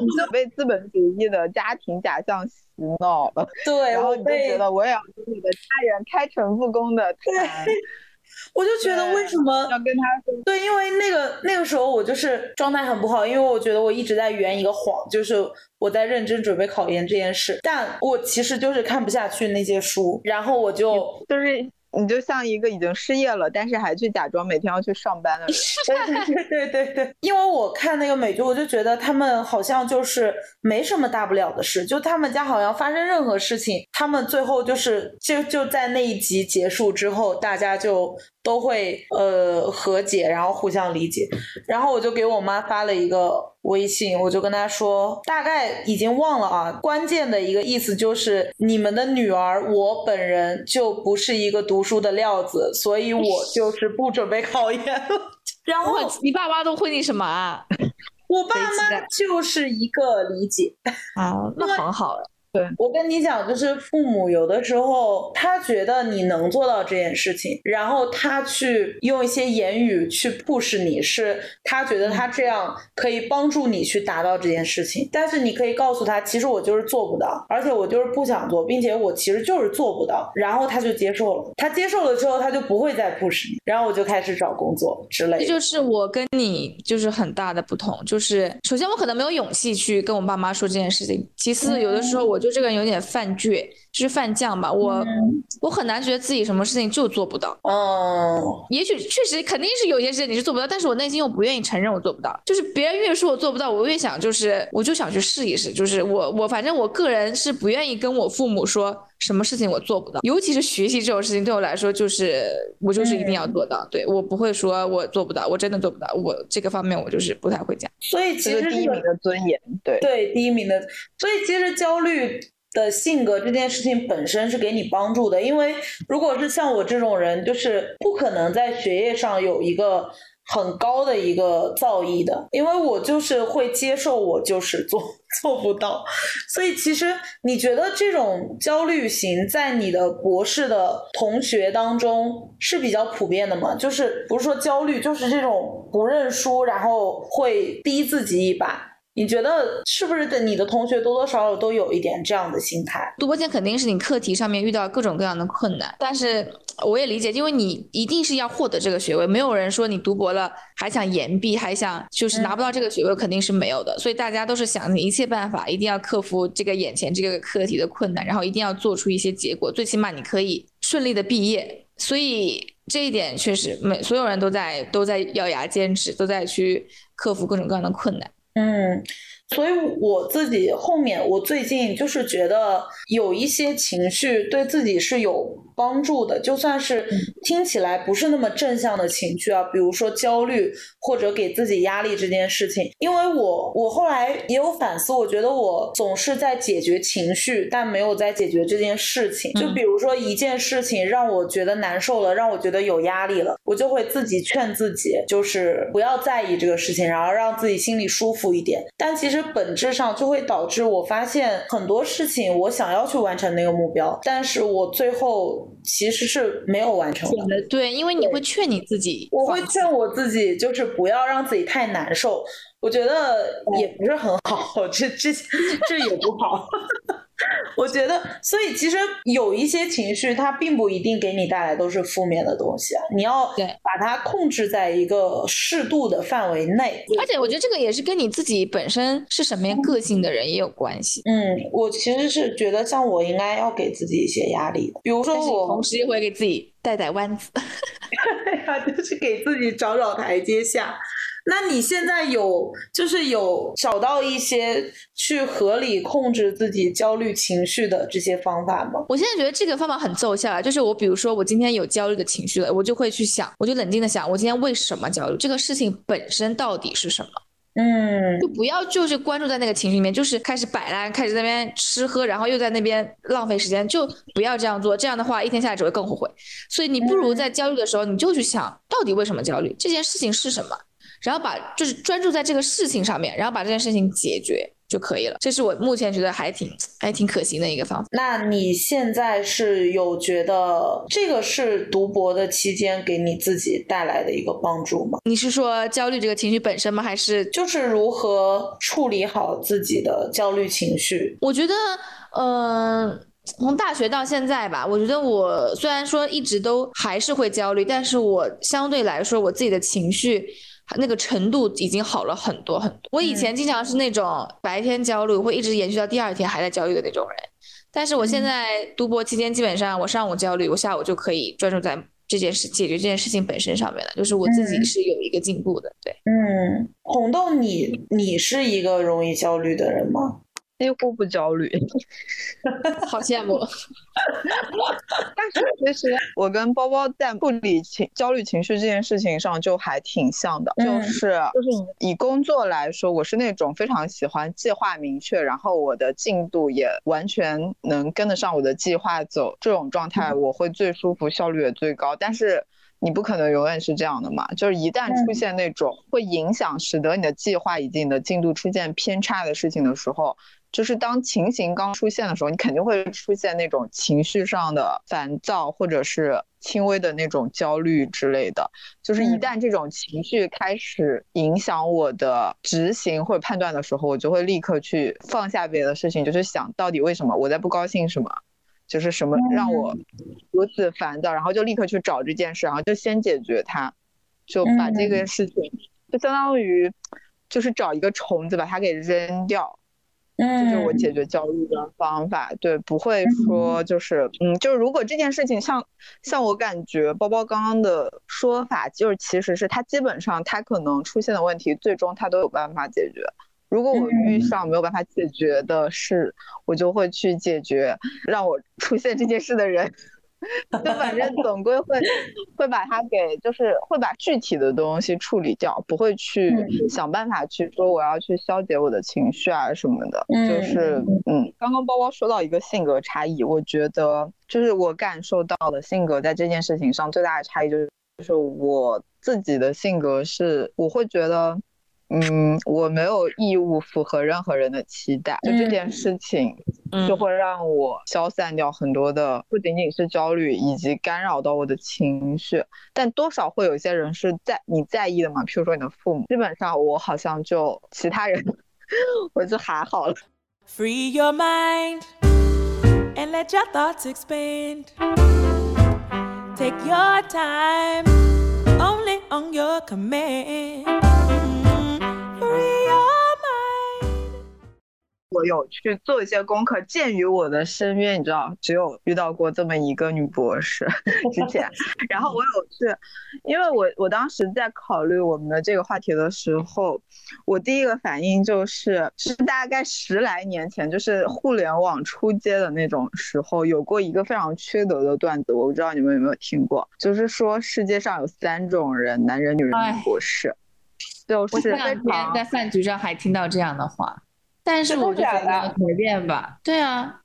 你就被资本主义的家庭假象洗脑了。对，然后你就觉得我也要跟你的家人开诚布公的谈。我就觉得为什么要跟他说？对，因为那个那个时候我就是状态很不好，因为我觉得我一直在圆一个谎，就是我在认真准备考研这件事，但我其实就是看不下去那些书，然后我就就是。你就像一个已经失业了，但是还去假装每天要去上班的人。(laughs) 对对对对，因为我看那个美剧，我就觉得他们好像就是没什么大不了的事，就他们家好像发生任何事情，他们最后就是就就在那一集结束之后，大家就都会呃和解，然后互相理解。然后我就给我妈发了一个。微信，我就跟她说，大概已经忘了啊。关键的一个意思就是，你们的女儿，我本人就不是一个读书的料子，所以我就是不准备考研了。(laughs) 然后你爸妈都会你什么啊？我爸妈就是一个理解啊，那 (laughs) 很好。对我跟你讲，就是父母有的时候他觉得你能做到这件事情，然后他去用一些言语去 push 你，是他觉得他这样可以帮助你去达到这件事情。但是你可以告诉他，其实我就是做不到，而且我就是不想做，并且我其实就是做不到。然后他就接受了，他接受了之后，他就不会再 push 你。然后我就开始找工作之类的。这就是我跟你就是很大的不同，就是首先我可能没有勇气去跟我爸妈说这件事情，其次有的时候我就就这个人有点犯倔，就是犯犟吧，我、我很难觉得自己什么事情就做不到。嗯，也许确实肯定是有些事情你是做不到，但是我内心又不愿意承认我做不到。就是别人越说我做不到，我越想就是我就想去试一试。就是我我反正我个人是不愿意跟我父母说什么事情我做不到，尤其是学习这种事情对我来说就是我就是一定要做到。对我不会说我做不到，我真的做不到。我这个方面我就是不太会讲。所以其实第一名的尊严，对。对第一名的，所以其实焦虑的性格这件事情本身是给你帮助的，因为如果是像我这种人，就是不可能在学业上有一个很高的一个造诣的，因为我就是会接受我就是做 (laughs) 做不到，所以其实你觉得这种焦虑型在你的博士的同学当中是比较普遍的吗？就是不是说焦虑，就是这种不认输，然后会逼自己一把。你觉得是不是的？你的同学多多少少都有一点这样的心态？读博前肯定是你课题上面遇到各种各样的困难，但是我也理解，因为你一定是要获得这个学位，没有人说你读博了还想延毕，还想就是拿不到这个学位，肯定是没有的。所以大家都是想尽一切办法，一定要克服这个眼前这个课题的困难，然后一定要做出一些结果，最起码你可以顺利的毕业。所以这一点确实每所有人都在都在咬牙坚持，都在去克服各种各样的困难。嗯，所以我自己后面，我最近就是觉得有一些情绪对自己是有帮助的，就算是听起来不是那么正向的情绪啊，比如说焦虑或者给自己压力这件事情，因为我我后来也有反思，我觉得我总是在解决情绪，但没有在解决这件事情。就比如说一件事情让我觉得难受了，让我觉得有压力了，我就会自己劝自己，就是不要在意这个事情，然后让自己心里舒服一点。但其实本质上就会导致我发现很多事情，我想要去完成那个目标，但是我最后其实是没有完成的。对，因为你会劝你自己，我会劝我自己，就是不要让自己太难受。我觉得也不是很好，(laughs) 这这这也不好。(laughs) (laughs) 我觉得，所以其实有一些情绪，它并不一定给你带来都是负面的东西啊。你要对把它控制在一个适度的范围内。而且我觉得这个也是跟你自己本身是什么样个性的人也有关系。嗯，我其实是觉得，像我应该要给自己一些压力的，比如说我同时也会给自己带带弯子。(laughs) 对呀，就是给自己找找台阶下。那你现在有就是有找到一些去合理控制自己焦虑情绪的这些方法吗？我现在觉得这个方法很奏效啊，就是我比如说我今天有焦虑的情绪了，我就会去想，我就冷静的想，我今天为什么焦虑？这个事情本身到底是什么？嗯就不要就是关注在那个情绪里面，就是开始摆烂，开始在那边吃喝，然后又在那边浪费时间，就不要这样做。这样的话，一天下来只会更后悔。所以你不如在焦虑的时候，你就去想到底为什么焦虑，这件事情是什么，然后把就是专注在这个事情上面，然后把这件事情解决就可以了。这是我目前觉得还挺还挺可行的一个方法。那你现在是有觉得这个是读博的期间给你自己带来的一个帮助吗？你是说焦虑这个情绪本身吗？还是就是如何处理好自己的焦虑情绪？我觉得，嗯、从大学到现在吧，我觉得我虽然说一直都还是会焦虑，但是我相对来说我自己的情绪那个程度已经好了很多很多。我以前经常是那种白天焦虑会一直延续到第二天还在焦虑的那种人，但是我现在读博期间，基本上我上午焦虑，我下午就可以专注在这件事解决这件事情本身上面了，就是我自己嗯是有一个进步的，对。嗯，红豆你，你是一个容易焦虑的人吗？几乎不焦虑。(laughs) 好羡慕。(laughs) 但是其实我跟包包在处理情焦虑情绪这件事情上就还挺像的，嗯就是就是以工作来说，我是那种非常喜欢计划明确，然后我的进度也完全能跟得上我的计划走，这种状态我会最舒服，效率也最高。但是你不可能永远是这样的嘛，就是一旦出现那种会影响，使得你的计划以及你的进度出现偏差的事情的时候。就是当情形刚出现的时候，你肯定会出现那种情绪上的烦躁，或者是轻微的那种焦虑之类的。就是一旦这种情绪开始影响我的执行或者判断的时候，我就会立刻去放下别的事情，就是想到底为什么我在不高兴什么，就是什么让我如此烦躁，然后就立刻去找这件事，然后就先解决它，就把这个事情就相当于就是找一个虫子把它给扔掉。这是我解决焦虑的方法，对，不会说就是，嗯，就是如果这件事情像像我感觉包包刚刚的说法，就是其实是他基本上他可能出现的问题，最终他都有办法解决。如果我遇上没有办法解决的事，我就会去解决让我出现这件事的人。(laughs) 就反正总归会会把它给，就是会把具体的东西处理掉，不会去想办法去说我要去消解我的情绪啊什么的。就是嗯，刚刚包包说到一个性格差异，我觉得就是我感受到的性格在这件事情上最大的差异就是，就是我自己的性格是我会觉得。嗯，我没有义务符合任何人的期待，就这件事情，就会让我消散掉很多的，不仅仅是焦虑，以及干扰到我的情绪。但多少会有一些人是在你在意的嘛，譬如说你的父母。基本上我好像就其他人，(laughs) 我就还好了。Free your mind and let your thoughts expand. Take your time, only on your command. 我有去做一些功课，鉴于我的身边，你知道，只有遇到过这么一个女博士之前，(laughs) 然后我有去，因为我我当时在考虑我们的这个话题的时候，我第一个反应就是是大概十来年前，就是互联网出街的那种时候，有过一个非常缺德的段子，我不知道你们有没有听过，就是说世界上有三种人，男人、女人、女博士，就是前两天在饭局上还听到这样的话。但是我就觉得随便吧，对啊，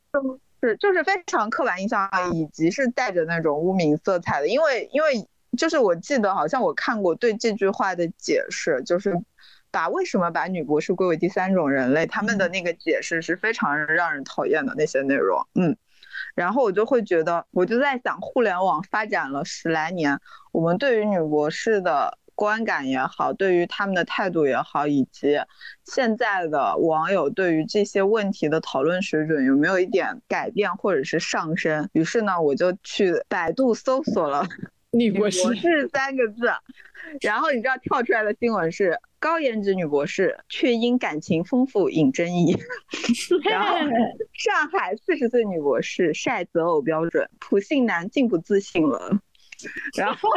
是就是非常刻板印象，以及是带着那种污名色彩的。因为因为就是我记得好像我看过对这句话的解释，就是把为什么把女博士归为第三种人类，他们的那个解释是非常让人讨厌的那些内容。嗯，然后我就会觉得，我就在想，互联网发展了十来年，我们对于女博士的。观感也好，对于他们的态度也好，以及现在的网友对于这些问题的讨论水准有没有一点改变或者是上升？于是呢，我就去百度搜索了 (laughs) “女博士”三个字，然后你知道跳出来的新闻是高颜值女博士却因感情丰富引争议，(laughs) 然后 (laughs) 上海四十岁女博士晒择偶标准，普信男竟不自信了，然后。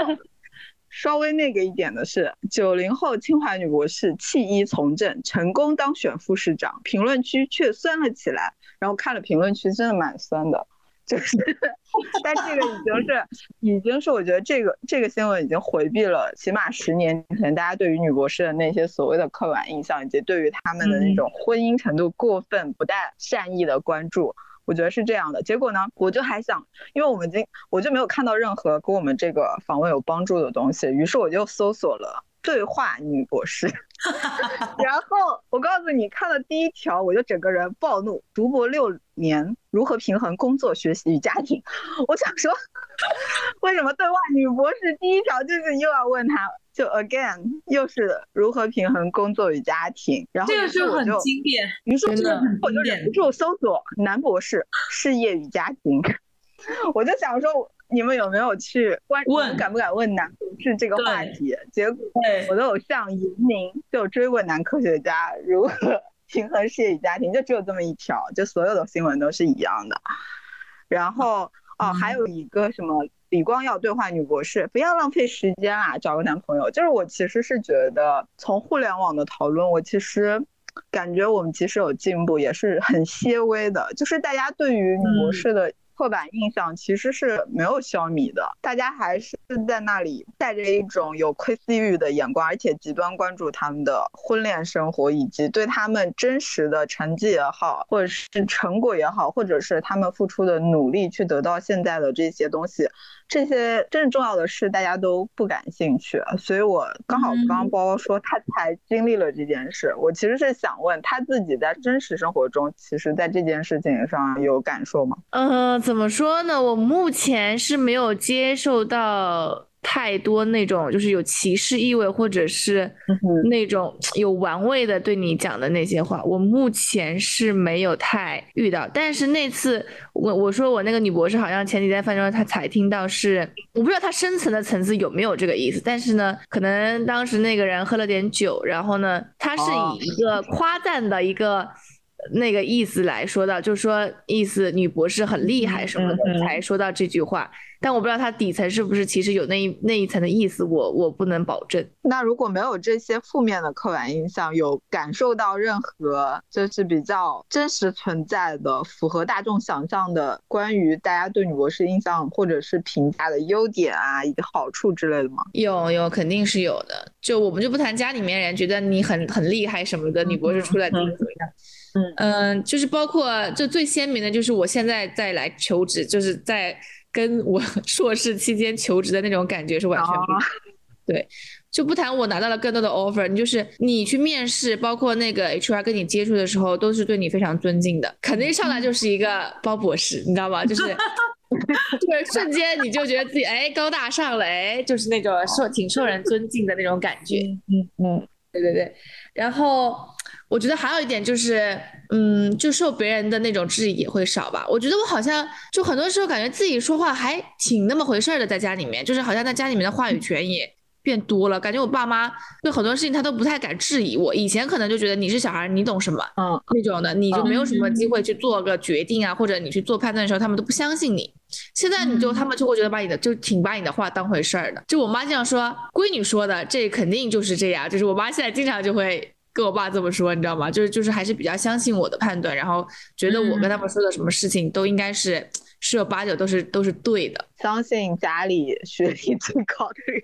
稍微那个一点的是，九零后清华女博士弃医从政，成功当选副市长，评论区却酸了起来。然后看了评论区，真的蛮酸的，就是，但这个已经是，已经是我觉得这个这个新闻已经回避了起码十年前大家对于女博士的那些所谓的刻板印象，以及对于他们的那种婚姻程度过分不带善意的关注。我觉得是这样的，结果呢，我就还想，因为我们今我就没有看到任何跟我们这个访问有帮助的东西，于是我就搜索了对话女博士，(laughs) 然后我告诉你，看了第一条我就整个人暴怒，读博六年如何平衡工作、学习与家庭？(laughs) 我想说，(laughs) 为什么对话女博士第一条就是又要问他？就 again 又是如何平衡工作与家庭，然后这个是很经典，于是我就我就忍不住搜索男博士事业与家庭，我就想说你们有没有去关问敢不敢问男博士这个话题？结果我的偶像严明就追问男科学家如何 (laughs) 平衡事业与家庭，就只有这么一条，就所有的新闻都是一样的。然后哦，还有一个什么？李光耀对话女博士，不要浪费时间啊，找个男朋友。就是我其实是觉得，从互联网的讨论，我其实感觉我们其实有进步，也是很些微的。就是大家对于女博士的刻板印象其实是没有消弭的，大家还是在那里带着一种有窥私欲的眼光，而且极端关注他们的婚恋生活，以及对他们真实的成绩也好，或者是成果也好，或者是他们付出的努力去得到现在的这些东西。这些真正重要的事，大家都不感兴趣，所以我刚好刚刚包包说他才经历了这件事，我其实是想问他自己在真实生活中，其实在这件事情上有感受吗？嗯，怎么说呢？我目前是没有接受到。太多那种就是有歧视意味，或者是那种有玩味的对你讲的那些话，我目前是没有太遇到。但是那次我我说我那个女博士好像前几天饭桌她才听到，是我不知道她深层的层次有没有这个意思。但是呢，可能当时那个人喝了点酒，然后呢，他是以一个夸赞的一个那个意思来说的，就是说意思女博士很厉害什么的，才说到这句话。但我不知道它底层是不是其实有那一那一层的意思，我我不能保证。那如果没有这些负面的刻板印象，有感受到任何就是比较真实存在的、符合大众想象的关于大家对女博士印象或者是评价的优点啊、一个好处之类的吗？有有，肯定是有的。就我们就不谈家里面人觉得你很很厉害什么的，女博士出来怎么怎么样。嗯嗯，就是包括就最鲜明的就是我现在在来求职，就是在。跟我 (laughs) 硕士期间求职的那种感觉是完全不一样。(laughs) 对，就不谈我拿到了更多的 offer，你就是你去面试，包括那个 HR 跟你接触的时候，都是对你非常尊敬的，肯定上来就是一个包博士，你知道吗？就是 (laughs) 就是瞬间你就觉得自己哎高大上了，哎，就是那种受挺受人尊敬的那种感觉。嗯嗯，对对对，然后。我觉得还有一点就是，嗯，就受别人的那种质疑也会少吧。我觉得我好像就很多时候感觉自己说话还挺那么回事儿的，在家里面，就是好像在家里面的话语权也变多了。感觉我爸妈对很多事情他都不太敢质疑我。以前可能就觉得你是小孩，你懂什么，嗯，那种的，你就没有什么机会去做个决定啊，或者你去做判断的时候，他们都不相信你。现在你就他们就会觉得把你的就挺把你的话当回事儿的。就我妈经常说，闺女说的，这肯定就是这样。就是我妈现在经常就会。跟我爸这么说，你知道吗？就是就是还是比较相信我的判断，然后觉得我跟他们说的什么事情都应该是十有八九都是都是对的。相信家里学历最高的人，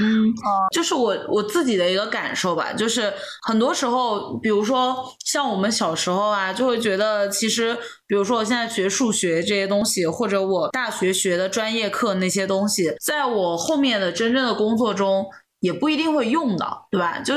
嗯，就是我我自己的一个感受吧，就是很多时候，比如说像我们小时候啊，就会觉得其实，比如说我现在学数学这些东西，或者我大学学的专业课那些东西，在我后面的真正的工作中。也不一定会用的，对吧？就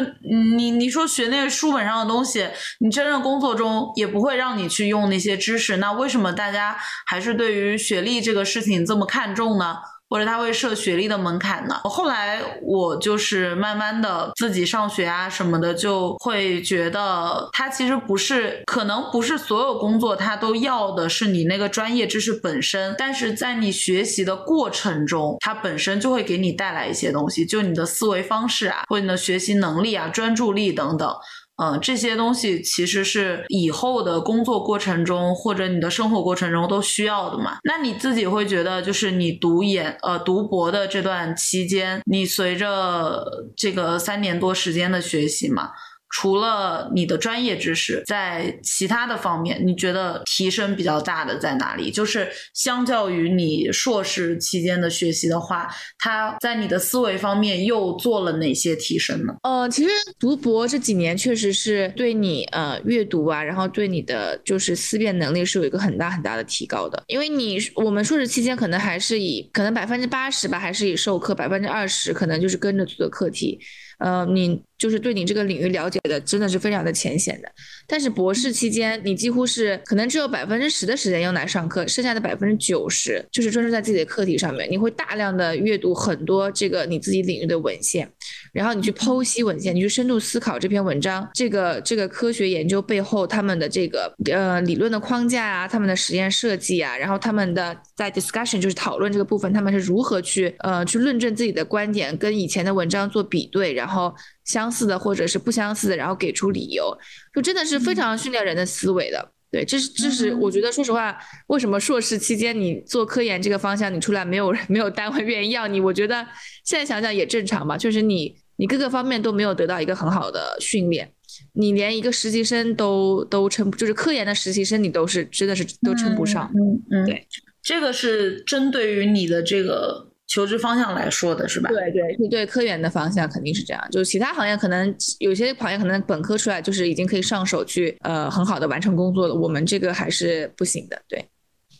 你你说学那个书本上的东西，你真正工作中也不会让你去用那些知识。那为什么大家还是对于学历这个事情这么看重呢？或者他会设学历的门槛呢？后来我就是慢慢的自己上学啊什么的，就会觉得他其实不是，可能不是所有工作他都要的是你那个专业知识本身，但是在你学习的过程中，它本身就会给你带来一些东西，就你的思维方式啊，或者你的学习能力啊、专注力等等。嗯，这些东西其实是以后的工作过程中或者你的生活过程中都需要的嘛。那你自己会觉得，就是你读研呃读博的这段期间，你随着这个三年多时间的学习嘛。除了你的专业知识，在其他的方面，你觉得提升比较大的在哪里？就是相较于你硕士期间的学习的话，它在你的思维方面又做了哪些提升呢？呃，其实读博这几年确实是对你呃阅读啊，然后对你的就是思辨能力是有一个很大很大的提高的。因为你我们硕士期间可能还是以可能百分之八十吧，还是以授课，百分之二十可能就是跟着做的课题。呃，你就是对你这个领域了解的真的是非常的浅显的，但是博士期间你几乎是可能只有百分之十的时间用来上课，剩下的百分之九十就是专注在自己的课题上面。你会大量的阅读很多这个你自己领域的文献，然后你去剖析文献，你去深度思考这篇文章，这个这个科学研究背后他们的这个呃理论的框架啊，他们的实验设计啊，然后他们的在 discussion 就是讨论这个部分，他们是如何去呃去论证自己的观点，跟以前的文章做比对，然后。相似的或者是不相似的，然后给出理由，就真的是非常训练人的思维的。对，这是这是我觉得，说实话，为什么硕士期间你做科研这个方向，你出来没有没有单位愿意要你？我觉得现在想想也正常吧，确实你你各个方面都没有得到一个很好的训练。你连一个实习生都都称，就是科研的实习生，你都是真的是都称不上。嗯嗯，对，这个是针对于你的这个求职方向来说的，是吧？对对，对科研的方向肯定是这样。就是其他行业可能有些行业可能本科出来就是已经可以上手去呃很好的完成工作了，我们这个还是不行的。对。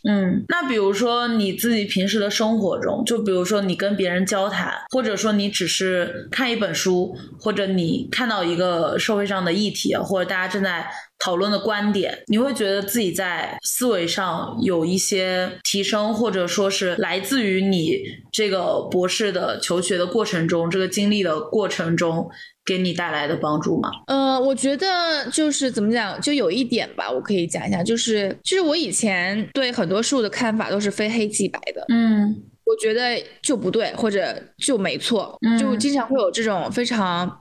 嗯，那比如说你自己平时的生活中，就比如说你跟别人交谈，或者说你只是看一本书，或者你看到一个社会上的议题，或者大家正在讨论的观点，你会觉得自己在思维上有一些提升，或者说是来自于你这个博士的求学的过程中，这个经历的过程中。给你带来的帮助吗？呃，我觉得就是怎么讲，就有一点吧，我可以讲一下，就是其实我以前对很多事物的看法都是非黑即白的，嗯，我觉得就不对或者就没错，就经常会有这种非常。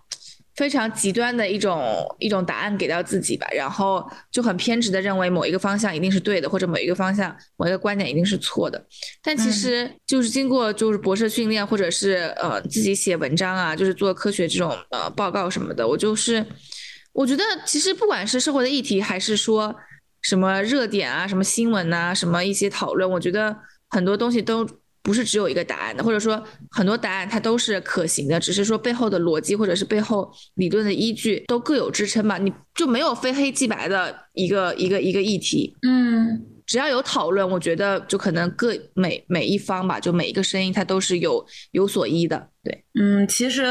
非常极端的一种一种答案给到自己吧，然后就很偏执的认为某一个方向一定是对的，或者某一个方向某一个观点一定是错的。但其实就是经过就是博士训练，或者是呃自己写文章啊，就是做科学这种呃报告什么的，我就是我觉得其实不管是社会的议题，还是说什么热点啊、什么新闻呐、什么一些讨论，我觉得很多东西都。不是只有一个答案的，或者说很多答案它都是可行的，只是说背后的逻辑或者是背后理论的依据都各有支撑吧，你就没有非黑即白的一个一个一个议题。嗯，只要有讨论，我觉得就可能各每每一方吧，就每一个声音它都是有有所依的。对，嗯，其实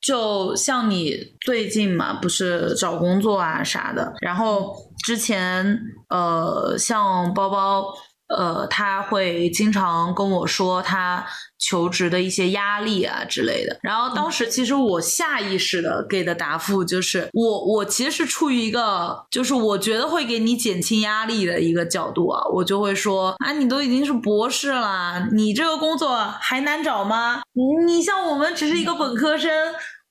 就像你最近嘛，不是找工作啊啥的，然后之前呃像包包。呃，他会经常跟我说他求职的一些压力啊之类的。然后当时其实我下意识的给的答复就是，我我其实是出于一个就是我觉得会给你减轻压力的一个角度啊，我就会说啊，你都已经是博士了，你这个工作还难找吗？你像我们只是一个本科生，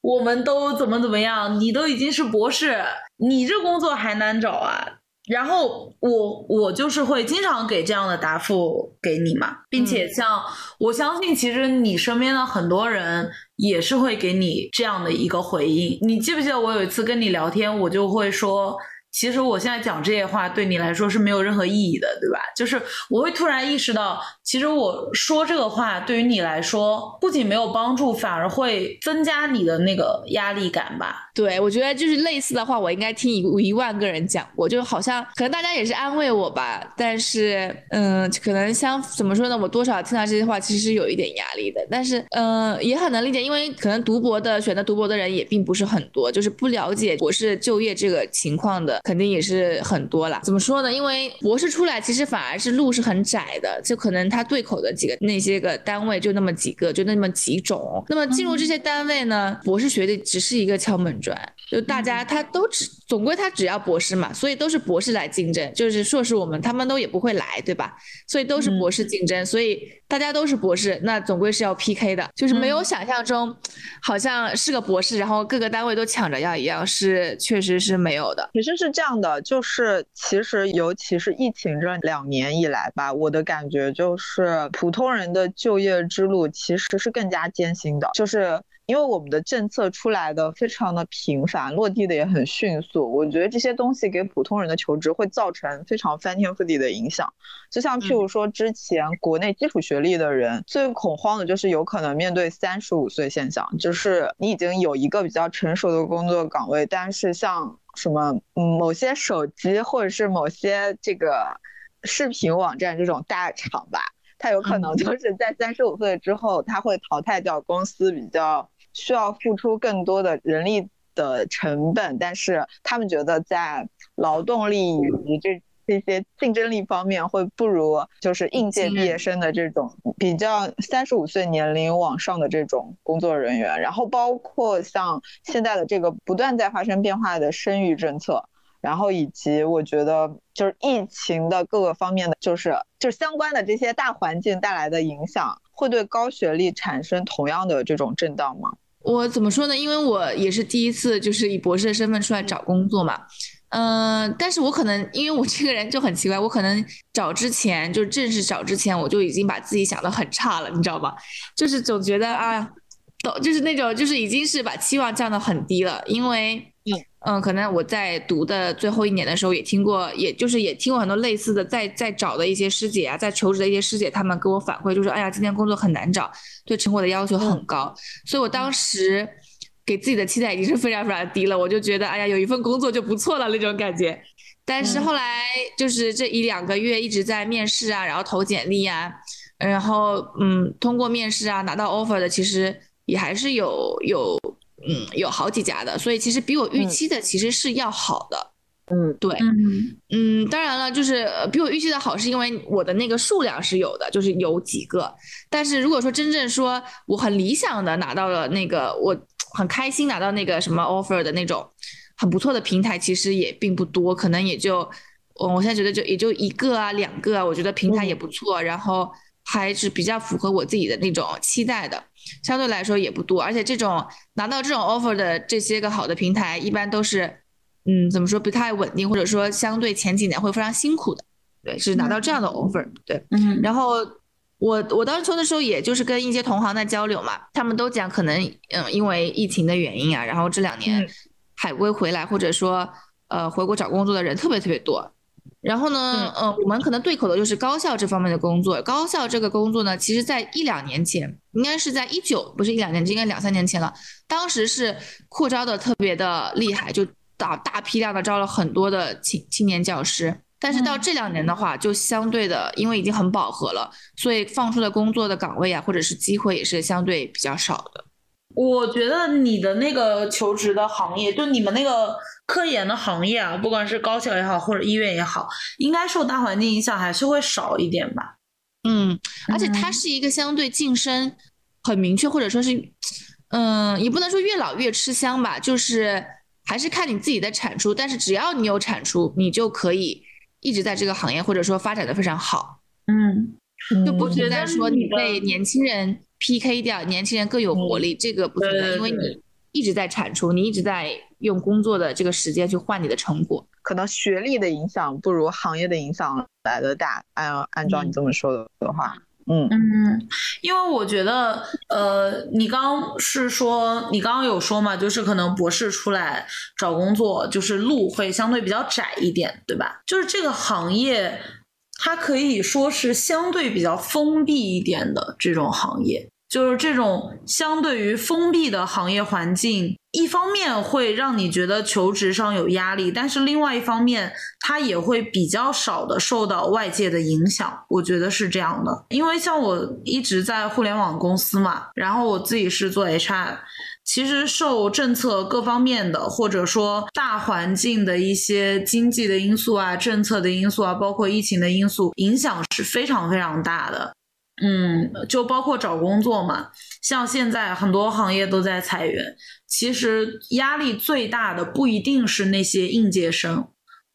我们都怎么怎么样，你都已经是博士，你这工作还难找啊？然后我我就是会经常给这样的答复给你嘛，并且像我相信，其实你身边的很多人也是会给你这样的一个回应。你记不记得我有一次跟你聊天，我就会说。其实我现在讲这些话对你来说是没有任何意义的，对吧？就是我会突然意识到，其实我说这个话对于你来说不仅没有帮助，反而会增加你的那个压力感吧？对，我觉得就是类似的话，我应该听一一万个人讲过，就好像可能大家也是安慰我吧，但是嗯，可能相怎么说呢？我多少听到这些话，其实是有一点压力的，但是嗯，也很能理解，因为可能读博的选择读博的人也并不是很多，就是不了解博士就业这个情况的。肯定也是很多了。怎么说呢？因为博士出来，其实反而是路是很窄的，就可能他对口的几个那些个单位就那么几个，就那么几种。那么进入这些单位呢，博士学历只是一个敲门砖，就大家他都只总归他只要博士嘛，所以都是博士来竞争。就是硕士我们他们都也不会来，对吧？所以都是博士竞争，所以大家都是博士，那总归是要 PK 的，就是没有想象中好像是个博士，然后各个单位都抢着要一样，是确实是没有的。其实是。这样的就是，其实尤其是疫情这两年以来吧，我的感觉就是，普通人的就业之路其实是更加艰辛的，就是因为我们的政策出来的非常的频繁，落地的也很迅速。我觉得这些东西给普通人的求职会造成非常翻天覆地的影响。就像譬如说，之前国内基础学历的人最恐慌的就是有可能面对三十五岁现象，就是你已经有一个比较成熟的工作岗位，但是像什么嗯，某些手机或者是某些这个视频网站这种大厂吧，它有可能就是在三十五岁之后，它会淘汰掉公司比较需要付出更多的人力的成本，但是他们觉得在劳动力以及这。这些竞争力方面会不如就是应届毕业生的这种比较三十五岁年龄往上的这种工作人员，然后包括像现在的这个不断在发生变化的生育政策，然后以及我觉得就是疫情的各个方面的，就是就是相关的这些大环境带来的影响，会对高学历产生同样的这种震荡吗？我怎么说呢？因为我也是第一次就是以博士的身份出来找工作嘛。嗯，但是我可能因为我这个人就很奇怪，我可能找之前就正式找之前，我就已经把自己想的很差了，你知道吧？就是总觉得啊，都就是那种就是已经是把期望降到很低了，因为嗯，可能我在读的最后一年的时候也听过，也就是也听过很多类似的，在在找的一些师姐啊，在求职的一些师姐，他们给我反馈就是，哎呀，今天工作很难找，对成果的要求很高，所以我当时给自己的期待已经是非常非常低了，我就觉得，哎呀，有一份工作就不错了那种感觉。但是后来就是这一两个月一直在面试啊，然后投简历啊，然后嗯，通过面试啊拿到 offer 的，其实也还是有有。嗯，有好几家的，所以其实比我预期的其实是要好的。嗯，对，嗯，当然了，就是比我预期的好，是因为我的那个数量是有的，就是有几个。但是如果说真正说我很理想的拿到了那个，我很开心拿到那个什么 offer 的那种很不错的平台，其实也并不多，可能也就，嗯，我现在觉得就也就一个啊，两个啊，我觉得平台也不错，然后还是比较符合我自己的那种期待的。相对来说也不多，而且这种拿到这种 offer 的这些个好的平台，一般都是，嗯，怎么说不太稳定，或者说相对前几年会非常辛苦的。对，是拿到这样的 offer。对，嗯。然后我我当时抽的时候，也就是跟一些同行在交流嘛，他们都讲可能，嗯，因为疫情的原因啊，然后这两年海归回来或者说呃回国找工作的人特别特别多。然后呢，嗯，我们可能对口的就是高校这方面的工作。高校这个工作呢，其实在一两年前，应该是在一九，不是一两年，应该两三年前了。当时是扩招的特别的厉害，就大大批量的招了很多的青青年教师。但是到这两年的话，就相对的，因为已经很饱和了，所以放出的工作的岗位啊，或者是机会也是相对比较少的。我觉得你的那个求职的行业，就你们那个科研的行业啊，不管是高校也好，或者医院也好，应该受大环境影响还是会少一点吧？嗯，而且它是一个相对晋升很明确，或者说是，嗯，也不能说越老越吃香吧，就是还是看你自己的产出。但是只要你有产出，你就可以一直在这个行业，或者说发展的非常好。嗯，就不存在说你被年轻人。P.K. 掉年轻人更有活力，这个不存在，因为你一直在产出，你一直在用工作的这个时间去换你的成果。可能学历的影响不如行业的影响来的大。按按照你这么说的话，嗯嗯，因为我觉得，呃，你刚是说你刚刚有说嘛，就是可能博士出来找工作，就是路会相对比较窄一点，对吧？就是这个行业。它可以说是相对比较封闭一点的这种行业，就是这种相对于封闭的行业环境，一方面会让你觉得求职上有压力，但是另外一方面，它也会比较少的受到外界的影响。我觉得是这样的，因为像我一直在互联网公司嘛，然后我自己是做 HR。其实受政策各方面的，或者说大环境的一些经济的因素啊、政策的因素啊，包括疫情的因素，影响是非常非常大的。嗯，就包括找工作嘛，像现在很多行业都在裁员，其实压力最大的不一定是那些应届生。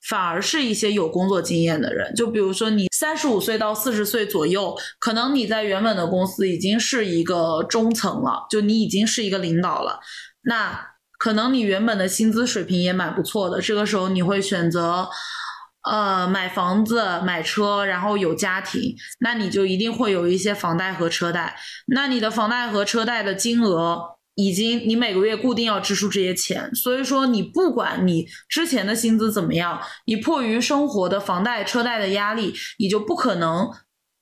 反而是一些有工作经验的人，就比如说你三十五岁到四十岁左右，可能你在原本的公司已经是一个中层了，就你已经是一个领导了。那可能你原本的薪资水平也蛮不错的，这个时候你会选择，呃，买房子、买车，然后有家庭，那你就一定会有一些房贷和车贷。那你的房贷和车贷的金额。已经，你每个月固定要支出这些钱，所以说你不管你之前的薪资怎么样，你迫于生活的房贷、车贷的压力，你就不可能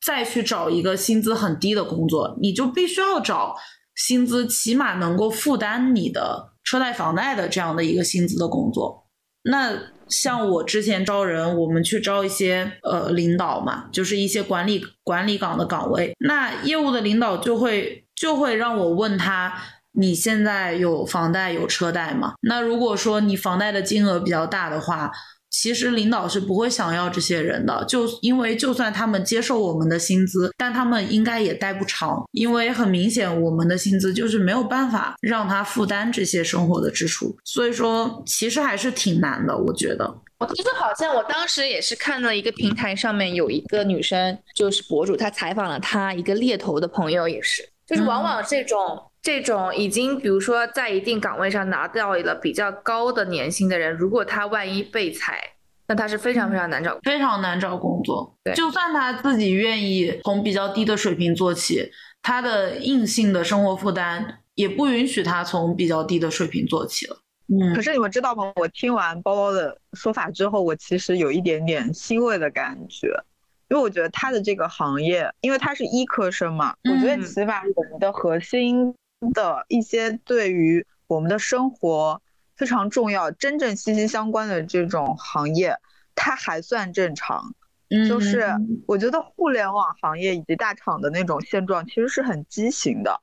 再去找一个薪资很低的工作，你就必须要找薪资起码能够负担你的车贷、房贷的这样的一个薪资的工作。那像我之前招人，我们去招一些呃领导嘛，就是一些管理管理岗的岗位，那业务的领导就会就会让我问他。你现在有房贷有车贷吗？那如果说你房贷的金额比较大的话，其实领导是不会想要这些人的，就因为就算他们接受我们的薪资，但他们应该也待不长，因为很明显我们的薪资就是没有办法让他负担这些生活的支出，所以说其实还是挺难的，我觉得。我记得好像我当时也是看了一个平台上面有一个女生，就是博主，她采访了她一个猎头的朋友，也是，就是往往这种。这种已经，比如说在一定岗位上拿到了比较高的年薪的人，如果他万一被裁，那他是非常非常难找，非常难找工作。对，就算他自己愿意从比较低的水平做起，他的硬性的生活负担也不允许他从比较低的水平做起了。嗯，可是你们知道吗？我听完包包的说法之后，我其实有一点点欣慰的感觉，因为我觉得他的这个行业，因为他是医科生嘛，我觉得起码我们的核心的一些对于我们的生活非常重要、真正息息相关的这种行业，它还算正常。就是我觉得互联网行业以及大厂的那种现状其实是很畸形的，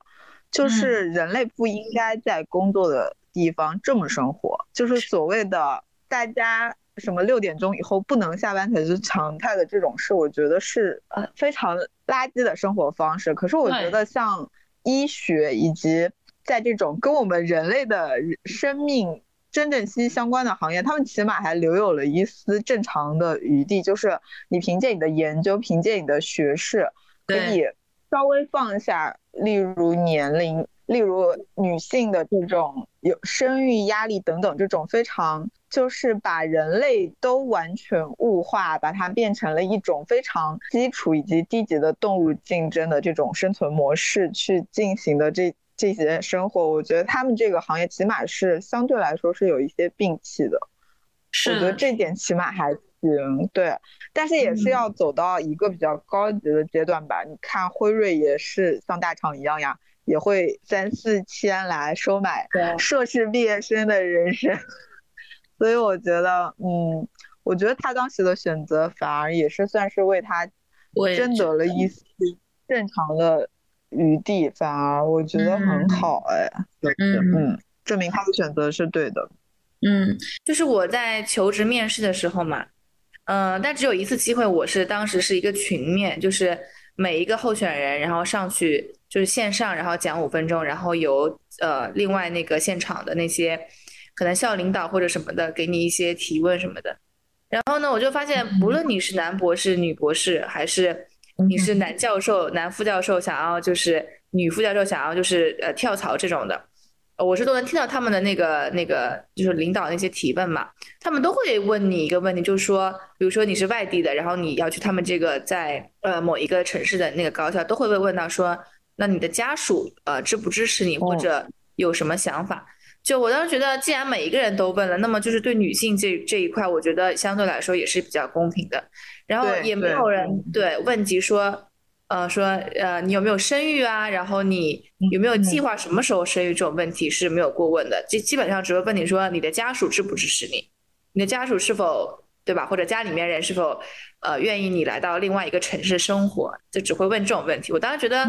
就是人类不应该在工作的地方这么生活，就是所谓的大家什么六点钟以后不能下班才是常态的这种事，我觉得是呃非常垃圾的生活方式。可是我觉得像医学以及在这种跟我们人类的生命。真正息息相关的行业，他们起码还留有了一丝正常的余地，就是你凭借你的研究，凭借你的学识，可以稍微放下，例如年龄，例如女性的这种有生育压力等等，这种非常就是把人类都完全物化，把它变成了一种非常基础以及低级的动物竞争的这种生存模式去进行的这。这些生活，我觉得他们这个行业起码是相对来说是有一些摒弃的，是，我觉得这点起码还行，对，但是也是要走到一个比较高级的阶段吧。你看辉瑞也是像大厂一样呀，也会三四千来收买硕士毕业生的人生，所以我觉得，嗯，我觉得他当时的选择反而也是算是为他争得了一丝正常的。余地反而我觉得很好哎，嗯嗯，证明他的选择是对的。嗯，就是我在求职面试的时候嘛，嗯，但只有一次机会，我是当时是一个群面，就是每一个候选人然后上去就是线上，然后讲五分钟，然后由呃另外那个现场的那些可能校领导或者什么的给你一些提问什么的。然后呢，我就发现，不论你是男博士、女博士还是。你是男教授、男副教授，想要就是女副教授想要就是呃跳槽这种的，我是都能听到他们的那个那个就是领导那些提问嘛，他们都会问你一个问题，就是说，比如说你是外地的，然后你要去他们这个在呃某一个城市的那个高校，都会被问到说，那你的家属呃支不支持你，或者有什么想法？就我当时觉得，既然每一个人都问了，那么就是对女性这这一块，我觉得相对来说也是比较公平的。然后也没有人对问及说，呃，说呃，你有没有生育啊？然后你有没有计划什么时候生育？这种问题是没有过问的。基基本上只会问你说，你的家属支不支持你？你的家属是否对吧？或者家里面人是否呃愿意你来到另外一个城市生活？就只会问这种问题。我当时觉得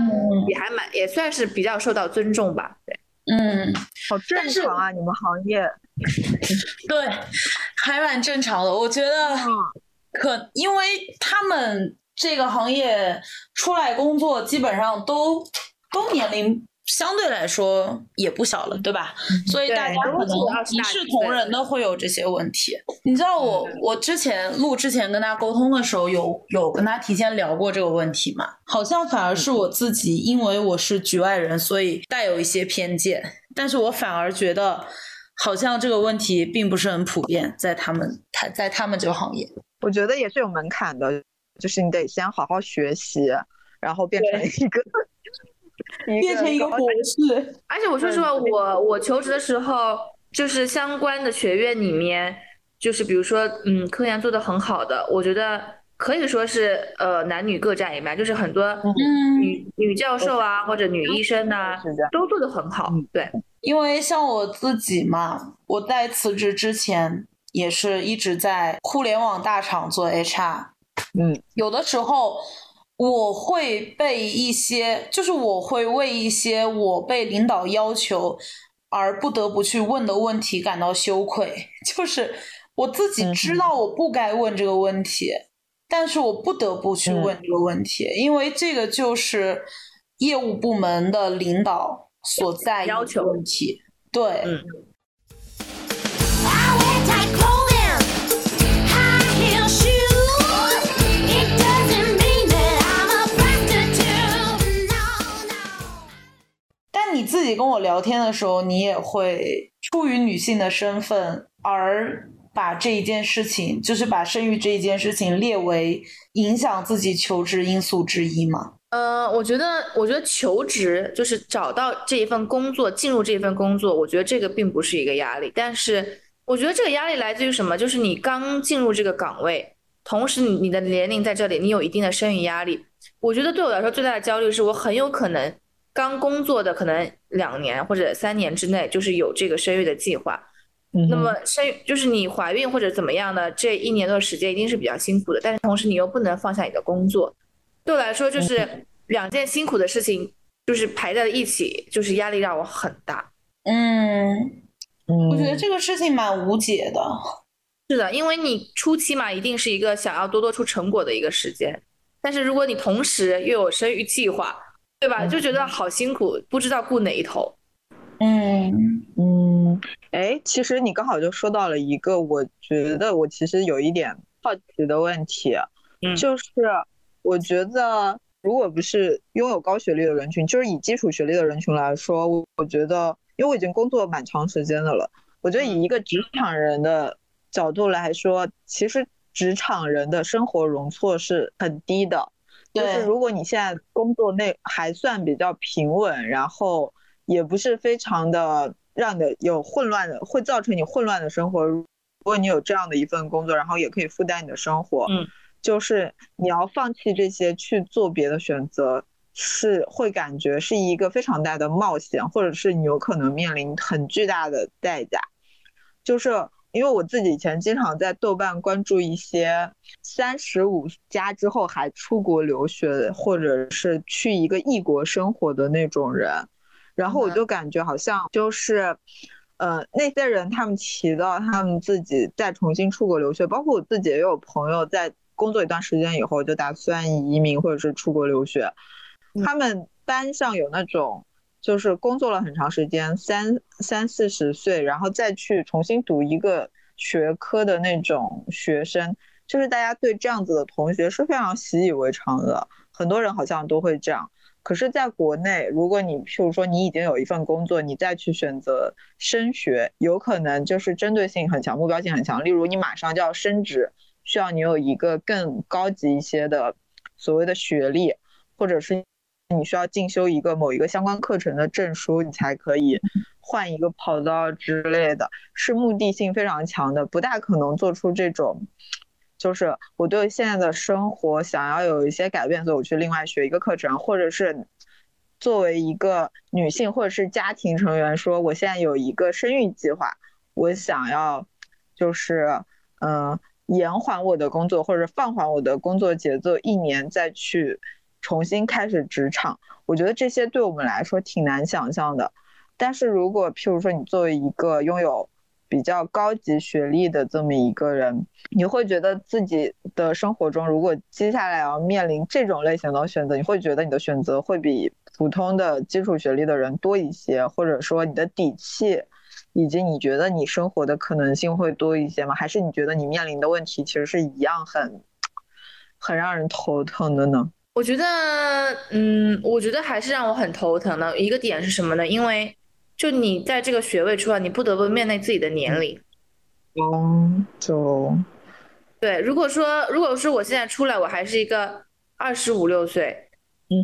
也还蛮也算是比较受到尊重吧。对。嗯，好正常啊，你们行业，(laughs) 对，还蛮正常的。我觉得，可因为他们这个行业出来工作，基本上都都年龄。相对来说也不小了，对吧？所以大家可能一视同仁的会有这些问题。你知道我我之前录之前跟他沟通的时候，有有跟他提前聊过这个问题嘛？好像反而是我自己，因为我是局外人，所以带有一些偏见。但是我反而觉得，好像这个问题并不是很普遍，在他们他在他们这个行业，我觉得也是有门槛的，就是你得先好好学习，然后变成一个。(laughs) 变成一个博士，(laughs) 而且我说实话，我我求职的时候，就是相关的学院里面，就是比如说，嗯，科研做的很好的，我觉得可以说是呃男女各占一半，就是很多女女教授啊或者女医生呐，都做的很好。对，因为像我自己嘛，我在辞职之前也是一直在互联网大厂做 HR，嗯，有的时候。我会被一些，就是我会为一些我被领导要求而不得不去问的问题感到羞愧。(laughs) 就是我自己知道我不该问这个问题，但是我不得不去问这个问题，因为这个就是业务部门的领导所在要求问题。对。你己跟我聊天的时候，你也会出于女性的身份而把这一件事情，就是把生育这一件事情列为影响自己求职因素之一吗？呃，我觉得，我觉得求职就是找到这一份工作，进入这份工作，我觉得这个并不是一个压力。但是，我觉得这个压力来自于什么？就是你刚进入这个岗位，同时你你的年龄在这里，你有一定的生育压力。我觉得对我来说最大的焦虑是我很有可能刚工作的可能两年或者三年之内就是有这个生育的计划。那么生就是你怀孕或者怎么样的这一年多的时间一定是比较辛苦的，但是同时你又不能放下你的工作。对我来说，就是两件辛苦的事情，就是排在了一起，就是压力让我很大。嗯，我觉得这个事情蛮无解的。是的，因为你初期嘛，一定是一个想要多多出成果的一个时间，但是如果你同时又有生育计划，对吧？就觉得好辛苦，不知道顾哪一头。嗯嗯，哎，其实你刚好就说到了一个，我觉得我其实有一点好奇的问题，就是。我觉得，如果不是拥有高学历的人群，就是以基础学历的人群来说，我我觉得，因为我已经工作蛮长时间的了，我觉得以一个职场人的角度来说，其实职场人的生活容错是很低的。就是如果你现在工作内还算比较平稳，然后也不是非常的让你有混乱的，会造成你混乱的生活。如果你有这样的一份工作，然后也可以负担你的生活，嗯。就是你要放弃这些去做别的选择，是会感觉是一个非常大的冒险，或者是你有可能面临很巨大的代价。就是因为我自己以前经常在豆瓣关注一些三十五加之后还出国留学，或者是去一个异国生活的那种人，然后我就感觉好像就是，呃，那些人他们提到他们自己再重新出国留学，包括我自己也有朋友在。工作一段时间以后，就打算移民或者是出国留学。他们班上有那种，就是工作了很长时间，三三四十岁，然后再去重新读一个学科的那种学生，就是大家对这样子的同学是非常习以为常的。很多人好像都会这样。可是，在国内，如果你譬如说你已经有一份工作，你再去选择升学，有可能就是针对性很强，目标性很强。例如，你马上就要升职。需要你有一个更高级一些的所谓的学历，或者是你需要进修一个某一个相关课程的证书，你才可以换一个跑道之类的，是目的性非常强的，不大可能做出这种，就是我对现在的生活想要有一些改变，所以我去另外学一个课程，或者是作为一个女性或者是家庭成员说，我现在有一个生育计划，我想要就是嗯。延缓我的工作，或者放缓我的工作节奏，一年再去重新开始职场，我觉得这些对我们来说挺难想象的。但是如果譬如说你作为一个拥有比较高级学历的这么一个人，你会觉得自己的生活中，如果接下来要面临这种类型的选择，你会觉得你的选择会比普通的基础学历的人多一些，或者说你的底气。以及你觉得你生活的可能性会多一些吗？还是你觉得你面临的问题其实是一样很，很让人头疼的呢？我觉得，嗯，我觉得还是让我很头疼的一个点是什么呢？因为就你在这个学位出来，你不得不面对自己的年龄。嗯，就对。如果说，如果说我现在出来，我还是一个二十五六岁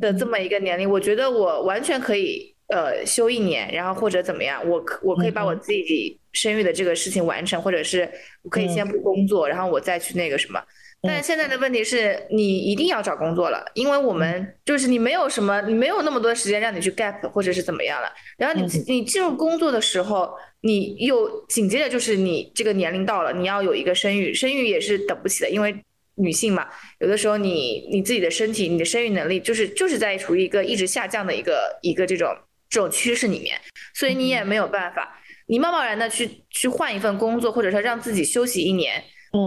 的这么一个年龄，我觉得我完全可以。呃，休一年，然后或者怎么样，我可我可以把我自己生育的这个事情完成，或者是我可以先不工作，然后我再去那个什么。但现在的问题是你一定要找工作了，因为我们就是你没有什么，你没有那么多时间让你去 gap 或者是怎么样了。然后你你进入工作的时候，你又紧接着就是你这个年龄到了，你要有一个生育，生育也是等不起的，因为女性嘛，有的时候你你自己的身体，你的生育能力就是就是在处于一个一直下降的一个一个这种。这种趋势里面，所以你也没有办法，你贸贸然的去去换一份工作，或者说让自己休息一年，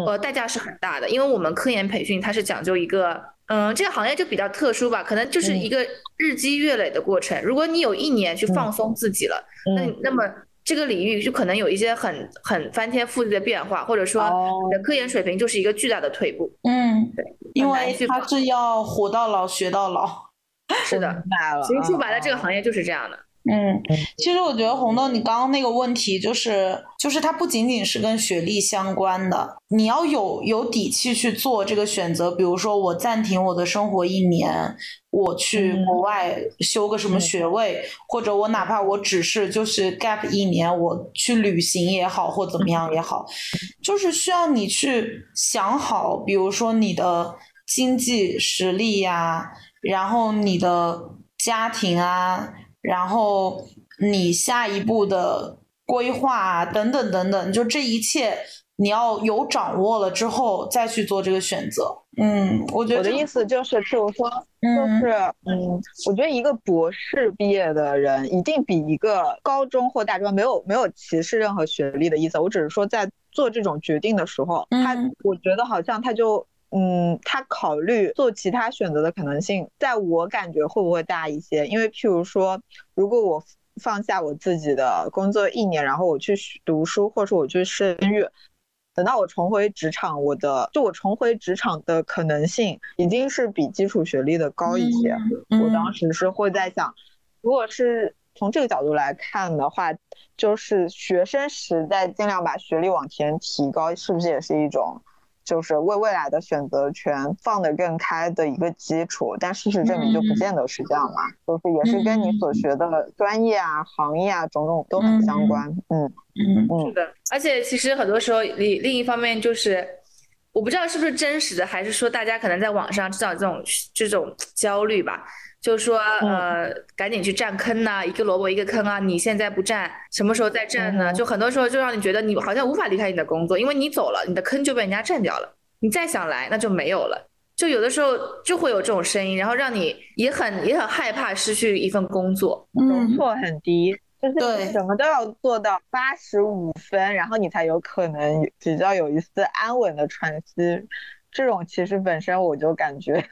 呃，代价是很大的。因为我们科研培训它是讲究一个，嗯，这个行业就比较特殊吧，可能就是一个日积月累的过程。如果你有一年去放松自己了，那那么这个领域就可能有一些很很翻天覆地的变化，或者说你的科研水平就是一个巨大的退步。嗯，对，因为它是要活到老学到老。是的，其实说白了，这个行业就是这样的。嗯，其实我觉得红豆，你刚刚那个问题就是，就是它不仅仅是跟学历相关的，你要有有底气去做这个选择。比如说，我暂停我的生活一年，我去国外修个什么学位，或者我哪怕我只是就是 gap 一年，我去旅行也好，或怎么样也好，就是需要你去想好，比如说你的经济实力呀，然后你的家庭啊。然后你下一步的规划啊，等等等等，就这一切你要有掌握了之后再去做这个选择。嗯，我觉得我的意思就是，譬如说，就是嗯，我觉得一个博士毕业的人一定比一个高中或大专没有没有歧视任何学历的意思。我只是说在做这种决定的时候，他我觉得好像他就。嗯，他考虑做其他选择的可能性，在我感觉会不会大一些？因为譬如说，如果我放下我自己的工作一年，然后我去读书，或者说我去生育，等到我重回职场，我的就我重回职场的可能性，已经是比基础学历的高一些。我当时是会在想，如果是从这个角度来看的话，就是学生时代尽量把学历往前提高，是不是也是一种？就是为未来的选择权放得更开的一个基础，但事实证明就不见得是这样嘛，就是也是跟你所学的专业啊、行业啊种种都很相关。嗯嗯嗯，是的。而且其实很多时候，你另一方面就是，我不知道是不是真实的，还是说大家可能在网上制造这种这种焦虑吧。就是说，呃，赶紧去占坑呐，一个萝卜一个坑啊！你现在不占，什么时候再占呢？就很多时候就让你觉得你好像无法离开你的工作，因为你走了，你的坑就被人家占掉了。你再想来，那就没有了。就有的时候就会有这种声音，然后让你也很也很害怕失去一份工作，容错很低，就是什么都要做到八十五分，然后你才有可能比较有一丝安稳的喘息。这种其实本身我就感觉。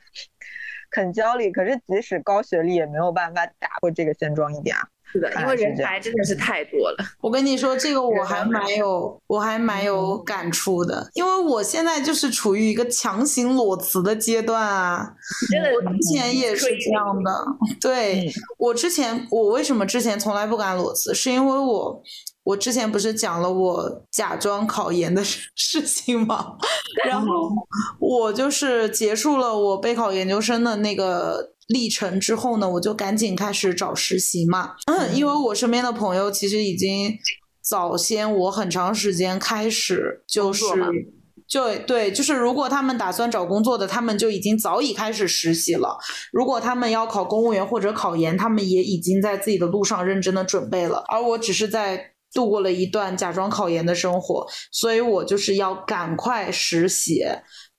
很焦虑，可是即使高学历也没有办法打破这个现状一点啊。是的，因为人才真的是太多了。我跟你说，这个我还蛮有，我还蛮有感触的，因为我现在就是处于一个强行裸辞的阶段啊。真的，我之前也是这样的。对我之前，我为什么之前从来不敢裸辞？是因为我。我之前不是讲了我假装考研的 (laughs) 事事情吗？然后我就是结束了我备考研究生的那个历程之后呢，我就赶紧开始找实习嘛。嗯，因为我身边的朋友其实已经早先我很长时间开始就是就对，就是如果他们打算找工作的，他们就已经早已开始实习了；如果他们要考公务员或者考研，他们也已经在自己的路上认真的准备了。而我只是在。度过了一段假装考研的生活，所以我就是要赶快实习，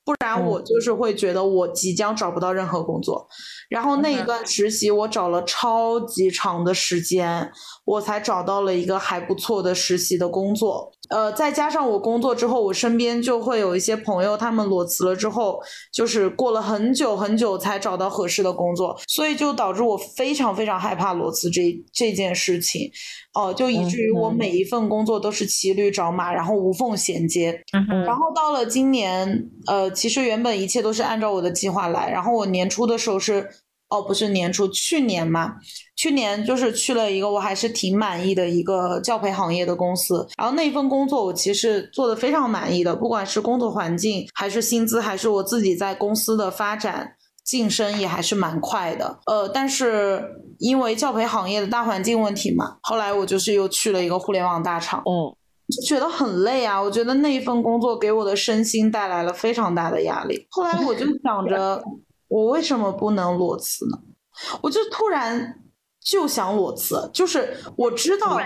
不然我就是会觉得我即将找不到任何工作。然后那一段实习，我找了超级长的时间，我才找到了一个还不错的实习的工作。呃，再加上我工作之后，我身边就会有一些朋友，他们裸辞了之后，就是过了很久很久才找到合适的工作，所以就导致我非常非常害怕裸辞这这件事情。哦，就以至于我每一份工作都是骑驴找马，然后无缝衔接。然后到了今年，呃，其实原本一切都是按照我的计划来。然后我年初的时候是，哦，不是年初，去年嘛，去年就是去了一个我还是挺满意的一个教培行业的公司。然后那份工作我其实做的非常满意的，不管是工作环境，还是薪资，还是我自己在公司的发展。晋升也还是蛮快的，呃，但是因为教培行业的大环境问题嘛，后来我就是又去了一个互联网大厂，嗯，就觉得很累啊。我觉得那一份工作给我的身心带来了非常大的压力。后来我就想着，我为什么不能裸辞呢？我就突然就想裸辞，就是我知道。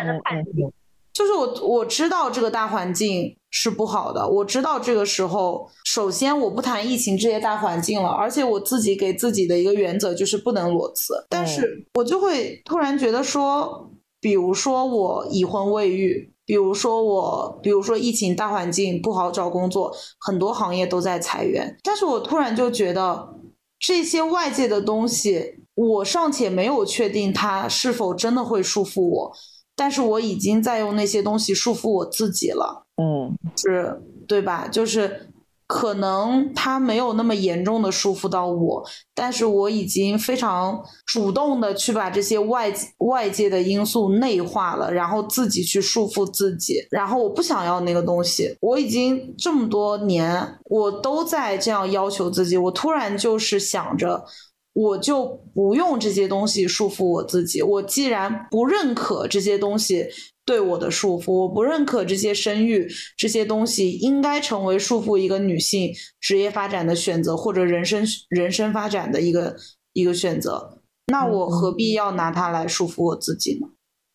就是我我知道这个大环境是不好的，我知道这个时候，首先我不谈疫情这些大环境了，而且我自己给自己的一个原则就是不能裸辞，但是我就会突然觉得说，比如说我已婚未育，比如说我，比如说疫情大环境不好找工作，很多行业都在裁员，但是我突然就觉得这些外界的东西，我尚且没有确定它是否真的会束缚我。但是我已经在用那些东西束缚我自己了，嗯，是，对吧？就是可能它没有那么严重的束缚到我，但是我已经非常主动的去把这些外外界的因素内化了，然后自己去束缚自己，然后我不想要那个东西。我已经这么多年，我都在这样要求自己，我突然就是想着。我就不用这些东西束缚我自己。我既然不认可这些东西对我的束缚，我不认可这些生育这些东西应该成为束缚一个女性职业发展的选择或者人生人生发展的一个一个选择，那我何必要拿它来束缚我自己呢？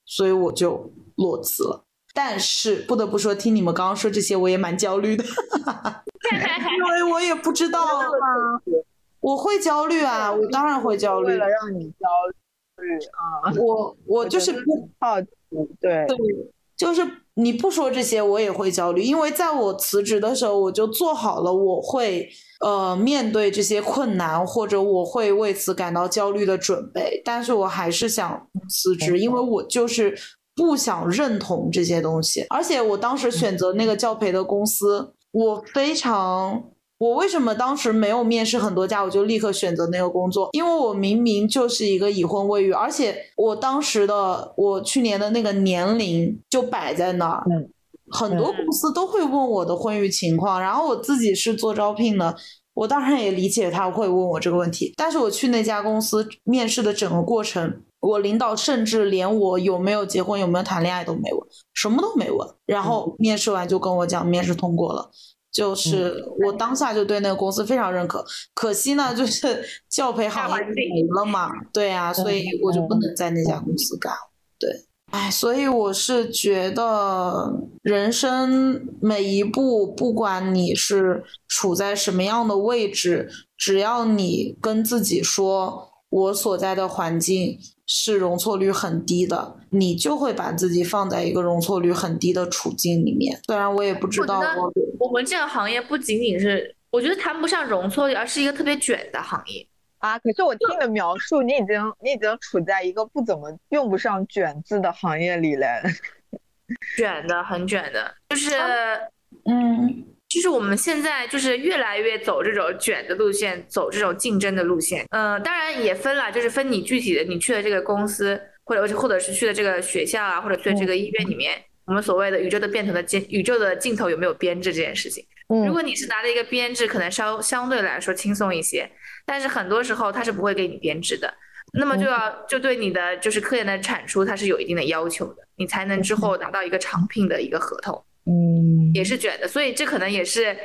所以我就裸辞了。但是不得不说，听你们刚刚说这些，我也蛮焦虑的，(laughs) 因为我也不知道。我会焦虑啊，我当然会焦虑。为了让你焦虑啊，我我就是不好奇，对对，就是你不说这些，我也会焦虑，因为在我辞职的时候，我就做好了我会呃面对这些困难，或者我会为此感到焦虑的准备。但是我还是想辞职，因为我就是不想认同这些东西。而且我当时选择那个教培的公司，我非常。我为什么当时没有面试很多家，我就立刻选择那个工作？因为我明明就是一个已婚未育，而且我当时的我去年的那个年龄就摆在那儿，很多公司都会问我的婚育情况。然后我自己是做招聘的，我当然也理解他会问我这个问题。但是我去那家公司面试的整个过程，我领导甚至连我有没有结婚、有没有谈恋爱都没问，什么都没问。然后面试完就跟我讲，面试通过了。就是我当下就对那个公司非常认可，可惜呢，就是 (laughs) 教培行业没了嘛，对呀，所以我就不能在那家公司干。对，哎，所以我是觉得人生每一步，不管你是处在什么样的位置，只要你跟自己说，我所在的环境。是容错率很低的，你就会把自己放在一个容错率很低的处境里面。虽然我也不知道，我我们这个行业不仅仅是，我觉得谈不上容错率，而是一个特别卷的行业啊。可是我听你的描述，你已经你已经处在一个不怎么用不上“卷”字的行业里了。(laughs) 卷的，很卷的，就是嗯。就是我们现在就是越来越走这种卷的路线，走这种竞争的路线。嗯，当然也分了，就是分你具体的，你去的这个公司，或者或者是去的这个学校啊，或者去的这个医院里面，我们所谓的宇宙的变头的镜，宇宙的镜头有没有编制这件事情。如果你是拿了一个编制，可能稍相对来说轻松一些，但是很多时候他是不会给你编制的，那么就要就对你的就是科研的产出，它是有一定的要求的，你才能之后拿到一个长聘的一个合同。嗯，也是卷的，所以这可能也是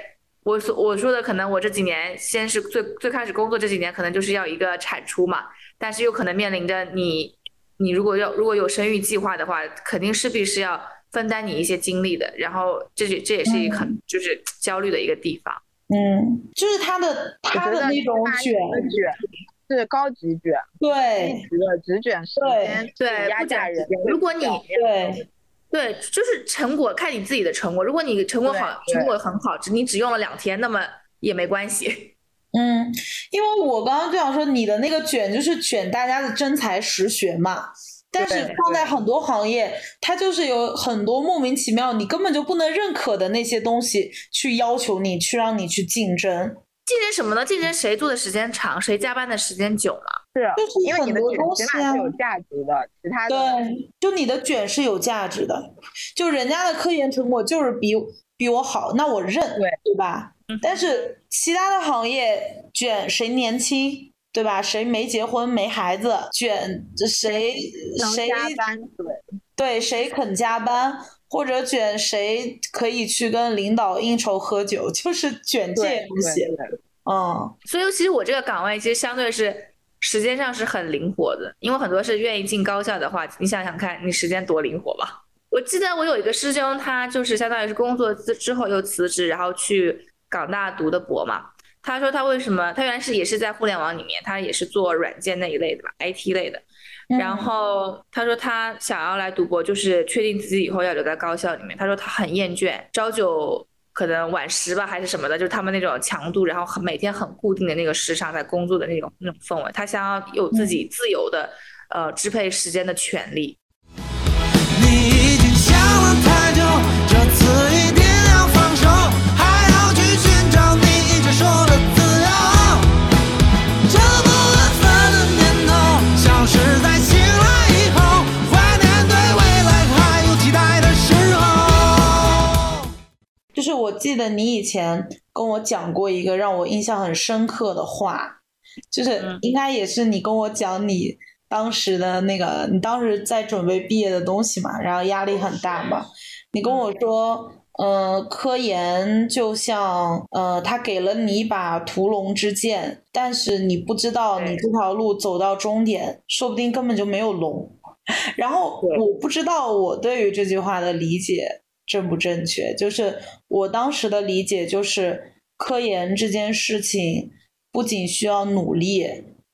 我所我说的，可能我这几年先是最最开始工作这几年，可能就是要一个产出嘛，但是又可能面临着你，你如果要如果有生育计划的话，肯定势必是要分担你一些精力的，然后这这也是一个很就是焦虑的一个地方。嗯，就是他的他的那种卷卷是高级卷，对，直卷时间，对，压榨人。如果你对。对，就是成果看你自己的成果。如果你成果好，成果很好，只你只用了两天，那么也没关系。(laughs) 嗯，因为我刚刚就想说，你的那个卷就是卷大家的真才实学嘛。但是放在很多行业，它就是有很多莫名其妙，你根本就不能认可的那些东西，去要求你，去让你去竞争。竞争什么呢？竞争谁做的时间长，谁加班的时间久嘛。是，就是因为你的卷起码是有价值的，其他的对，就你的卷是有价值的，就人家的科研成果就是比比我好，那我认，对对吧？但是其他的行业卷谁年轻，对吧？谁没结婚没孩子，卷谁谁加班，对对，谁肯加班。或者卷谁可以去跟领导应酬喝酒，就是卷这些东西。嗯，所以其实我这个岗位其实相对是时间上是很灵活的，因为很多是愿意进高校的话，你想想看你时间多灵活吧。我记得我有一个师兄，他就是相当于是工作之之后又辞职，然后去港大读的博嘛。他说他为什么？他原来是也是在互联网里面，他也是做软件那一类的吧，IT 类的。然后他说他想要来读博，就是确定自己以后要留在高校里面。他说他很厌倦朝九可能晚十吧，还是什么的，就是他们那种强度，然后很每天很固定的那个时长在工作的那种那种氛围。他想要有自己自由的呃支配时间的权利。我记得你以前跟我讲过一个让我印象很深刻的话，就是应该也是你跟我讲你当时的那个，你当时在准备毕业的东西嘛，然后压力很大嘛，你跟我说。呃，科研就像呃，他给了你一把屠龙之剑，但是你不知道你这条路走到终点，说不定根本就没有龙。然后我不知道我对于这句话的理解正不正确，就是我当时的理解就是，科研这件事情不仅需要努力，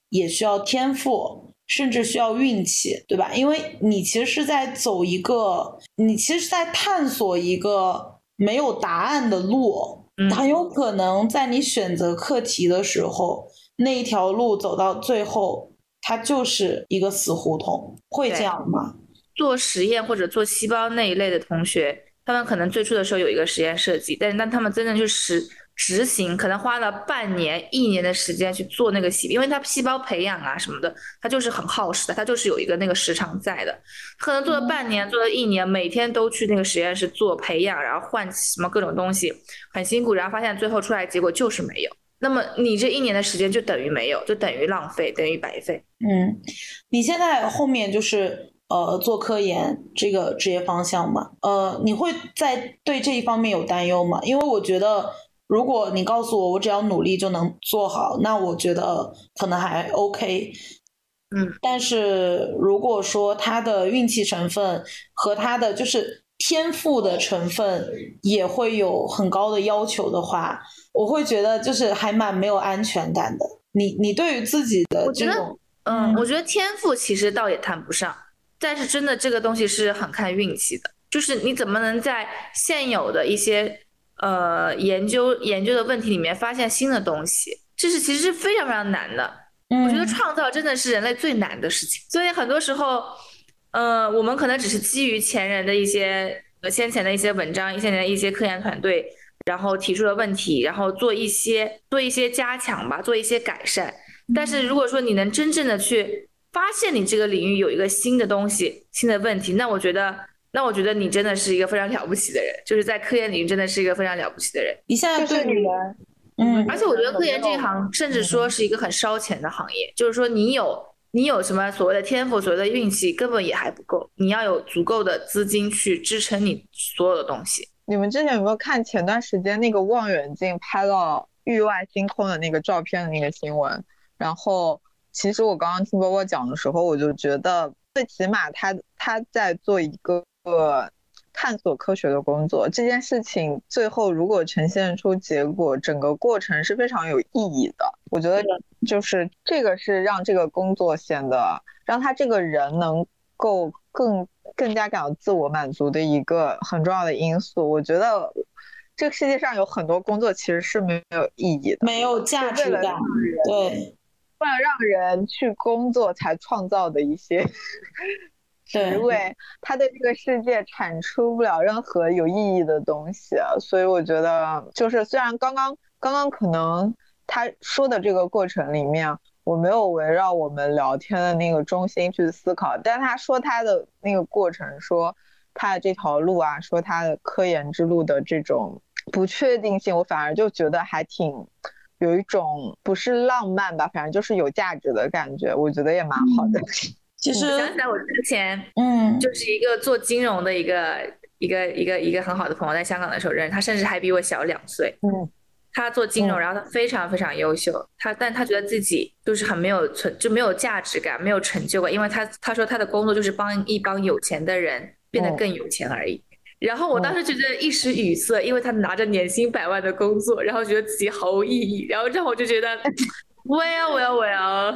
也需要天赋。甚至需要运气，对吧？因为你其实是在走一个，你其实是在探索一个没有答案的路，很有可能在你选择课题的时候，那一条路走到最后，它就是一个死胡同，会这样吗？做实验或者做细胞那一类的同学，他们可能最初的时候有一个实验设计，但是当他们真正去实。执行可能花了半年、一年的时间去做那个细，因为它细胞培养啊什么的，它就是很耗时的，它就是有一个那个时长在的。可能做了半年，做了一年，每天都去那个实验室做培养，然后换什么各种东西，很辛苦，然后发现最后出来结果就是没有。那么你这一年的时间就等于没有，就等于浪费，等于白费。嗯，你现在后面就是呃做科研这个职业方向嘛？呃，你会在对这一方面有担忧吗？因为我觉得。如果你告诉我，我只要努力就能做好，那我觉得可能还 OK。嗯，但是如果说他的运气成分和他的就是天赋的成分也会有很高的要求的话，我会觉得就是还蛮没有安全感的。你你对于自己的这种，嗯，我觉得天赋其实倒也谈不上，但是真的这个东西是很看运气的，就是你怎么能在现有的一些。呃，研究研究的问题里面发现新的东西，这是其实是非常非常难的。我觉得创造真的是人类最难的事情。所以很多时候，呃，我们可能只是基于前人的一些呃先前的一些文章、先前的一些科研团队，然后提出了问题，然后做一些做一些加强吧，做一些改善。但是如果说你能真正的去发现你这个领域有一个新的东西、新的问题，那我觉得。那我觉得你真的是一个非常了不起的人，就是在科研领域真的是一个非常了不起的人。你现在对你们，嗯，而且我觉得科研这一行，甚至说是一个很烧钱的行业。就是说，你有你有什么所谓的天赋，所谓的运气，根本也还不够。你要有足够的资金去支撑你所有的东西。你们之前有没有看前段时间那个望远镜拍到域外星空的那个照片的那个新闻？然后，其实我刚刚听波波讲的时候，我就觉得，最起码他他在做一个。个探索科学的工作，这件事情最后如果呈现出结果，整个过程是非常有意义的。我觉得就是这个是让这个工作显得让他这个人能够更更加感到自我满足的一个很重要的因素。我觉得这个世界上有很多工作其实是没有意义的，没有价值感，对，为了让人去工作才创造的一些。(laughs) 职位，他对这个世界产出不了任何有意义的东西，所以我觉得，就是虽然刚刚刚刚可能他说的这个过程里面，我没有围绕我们聊天的那个中心去思考，但他说他的那个过程，说他的这条路啊，说他的科研之路的这种不确定性，我反而就觉得还挺有一种不是浪漫吧，反正就是有价值的感觉，我觉得也蛮好的。其实想起来，我之前嗯，就是一个做金融的一个一个一个一个很好的朋友，在香港的时候认识他，甚至还比我小两岁。嗯，他做金融，然后他非常非常优秀，他但他觉得自己就是很没有存就没有价值感，没有成就感，因为他他说他的工作就是帮一帮有钱的人变得更有钱而已。然后我当时觉得一时语塞，因为他拿着年薪百万的工作，然后觉得自己毫无意义，然后让我就觉得我要我要我要。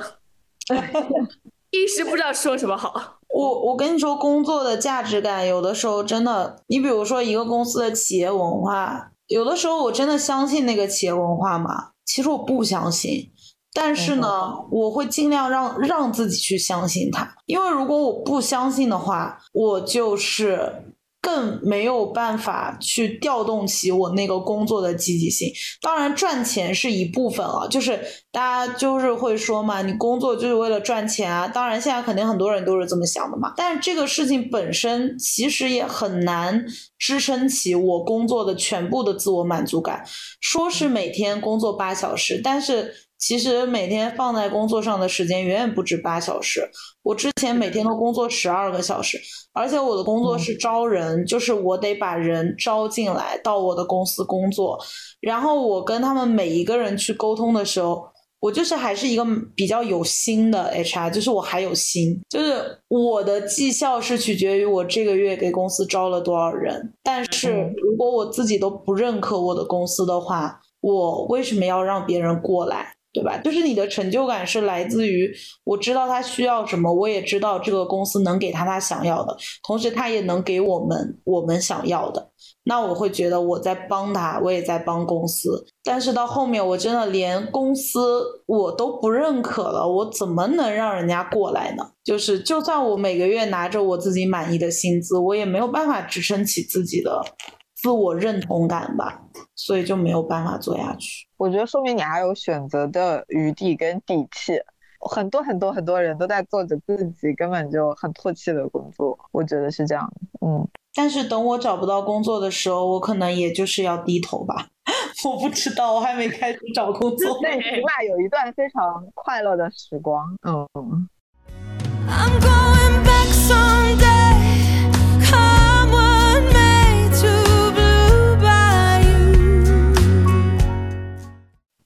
一时不知道说什么好。我我跟你说，工作的价值感有的时候真的，你比如说一个公司的企业文化，有的时候我真的相信那个企业文化吗？其实我不相信，但是呢，我会尽量让让自己去相信它，因为如果我不相信的话，我就是。更没有办法去调动起我那个工作的积极性。当然，赚钱是一部分啊，就是大家就是会说嘛，你工作就是为了赚钱啊。当然，现在肯定很多人都是这么想的嘛。但是这个事情本身其实也很难支撑起我工作的全部的自我满足感。说是每天工作八小时，但是。其实每天放在工作上的时间远远不止八小时。我之前每天都工作十二个小时，而且我的工作是招人，就是我得把人招进来到我的公司工作。然后我跟他们每一个人去沟通的时候，我就是还是一个比较有心的 HR，就是我还有心，就是我的绩效是取决于我这个月给公司招了多少人。但是如果我自己都不认可我的公司的话，我为什么要让别人过来？对吧？就是你的成就感是来自于我知道他需要什么，我也知道这个公司能给他他想要的，同时他也能给我们我们想要的。那我会觉得我在帮他，我也在帮公司。但是到后面，我真的连公司我都不认可了，我怎么能让人家过来呢？就是就算我每个月拿着我自己满意的薪资，我也没有办法支撑起自己的。自我认同感吧，所以就没有办法做下去。我觉得说明你还有选择的余地跟底气。很多很多很多人都在做着自己根本就很唾弃的工作，我觉得是这样。嗯，但是等我找不到工作的时候，我可能也就是要低头吧。(laughs) 我不知道，我还没开始找工作。那起码有一段非常快乐的时光。嗯。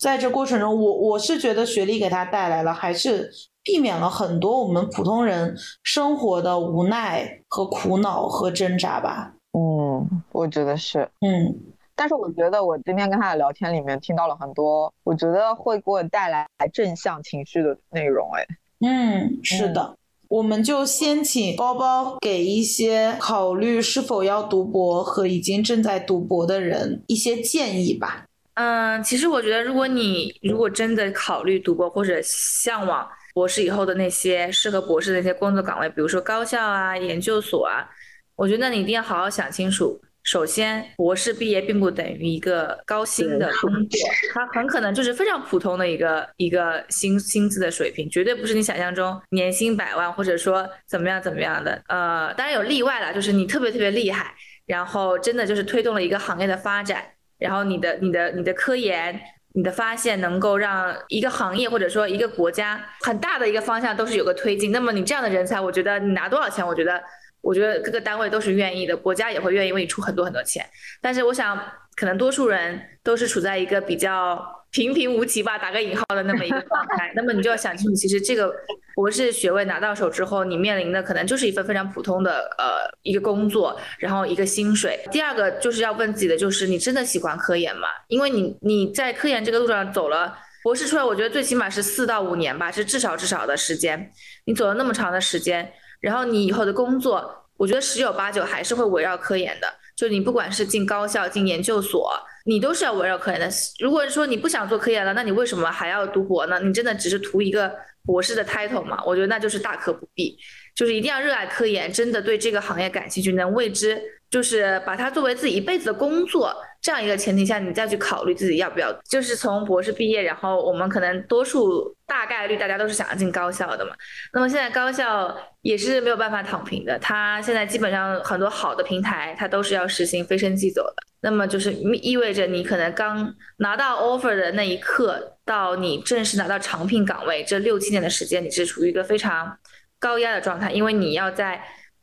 在这过程中，我我是觉得学历给他带来了，还是避免了很多我们普通人生活的无奈和苦恼和挣扎吧。嗯，我觉得是。嗯，但是我觉得我今天跟他的聊天里面听到了很多，我觉得会给我带来正向情绪的内容。哎，嗯，是的，我们就先请包包给一些考虑是否要读博和已经正在读博的人一些建议吧。嗯，其实我觉得，如果你如果真的考虑读博或者向往博士以后的那些适合博士的那些工作岗位，比如说高校啊、研究所啊，我觉得你一定要好好想清楚。首先，博士毕业并不等于一个高薪的工作，它很可能就是非常普通的一个一个薪薪资的水平，绝对不是你想象中年薪百万或者说怎么样怎么样的。呃，当然有例外了，就是你特别特别厉害，然后真的就是推动了一个行业的发展。然后你的、你的、你的科研、你的发现能够让一个行业或者说一个国家很大的一个方向都是有个推进。那么你这样的人才，我觉得你拿多少钱，我觉得，我觉得各个单位都是愿意的，国家也会愿意为你出很多很多钱。但是我想，可能多数人都是处在一个比较。平平无奇吧，打个引号的那么一个状态，(laughs) 那么你就要想清楚，其实这个博士学位拿到手之后，你面临的可能就是一份非常普通的呃一个工作，然后一个薪水。第二个就是要问自己的，就是你真的喜欢科研吗？因为你你在科研这个路上走了，博士出来，我觉得最起码是四到五年吧，是至少至少的时间。你走了那么长的时间，然后你以后的工作，我觉得十有八九还是会围绕科研的。就你不管是进高校、进研究所。你都是要围绕科研的。如果说你不想做科研了，那你为什么还要读博呢？你真的只是图一个博士的 title 吗？我觉得那就是大可不必。就是一定要热爱科研，真的对这个行业感兴趣，能为之，就是把它作为自己一辈子的工作，这样一个前提下，你再去考虑自己要不要。就是从博士毕业，然后我们可能多数大概率大家都是想要进高校的嘛。那么现在高校也是没有办法躺平的，它现在基本上很多好的平台，它都是要实行飞升即走的。那么就是意味着你可能刚拿到 offer 的那一刻，到你正式拿到长聘岗位这六七年的时间，你是处于一个非常。高压的状态，因为你要在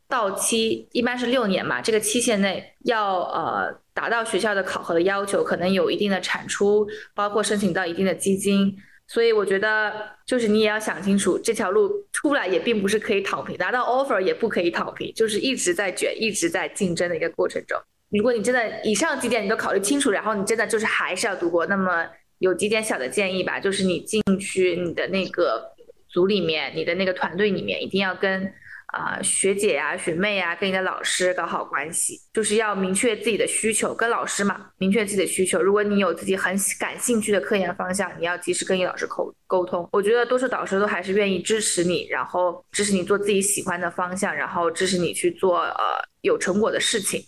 到期一般是六年嘛，这个期限内要呃达到学校的考核的要求，可能有一定的产出，包括申请到一定的基金，所以我觉得就是你也要想清楚，这条路出来也并不是可以躺平，拿到 offer 也不可以躺平，就是一直在卷，一直在竞争的一个过程中。如果你真的以上几点你都考虑清楚，然后你真的就是还是要读博，那么有几点小的建议吧，就是你进去你的那个。组里面，你的那个团队里面，一定要跟啊学姐呀、学妹呀，跟你的老师搞好关系，就是要明确自己的需求，跟老师嘛，明确自己的需求。如果你有自己很感兴趣的科研方向，你要及时跟你老师沟沟通。我觉得多数导师都还是愿意支持你，然后支持你做自己喜欢的方向，然后支持你去做呃有成果的事情。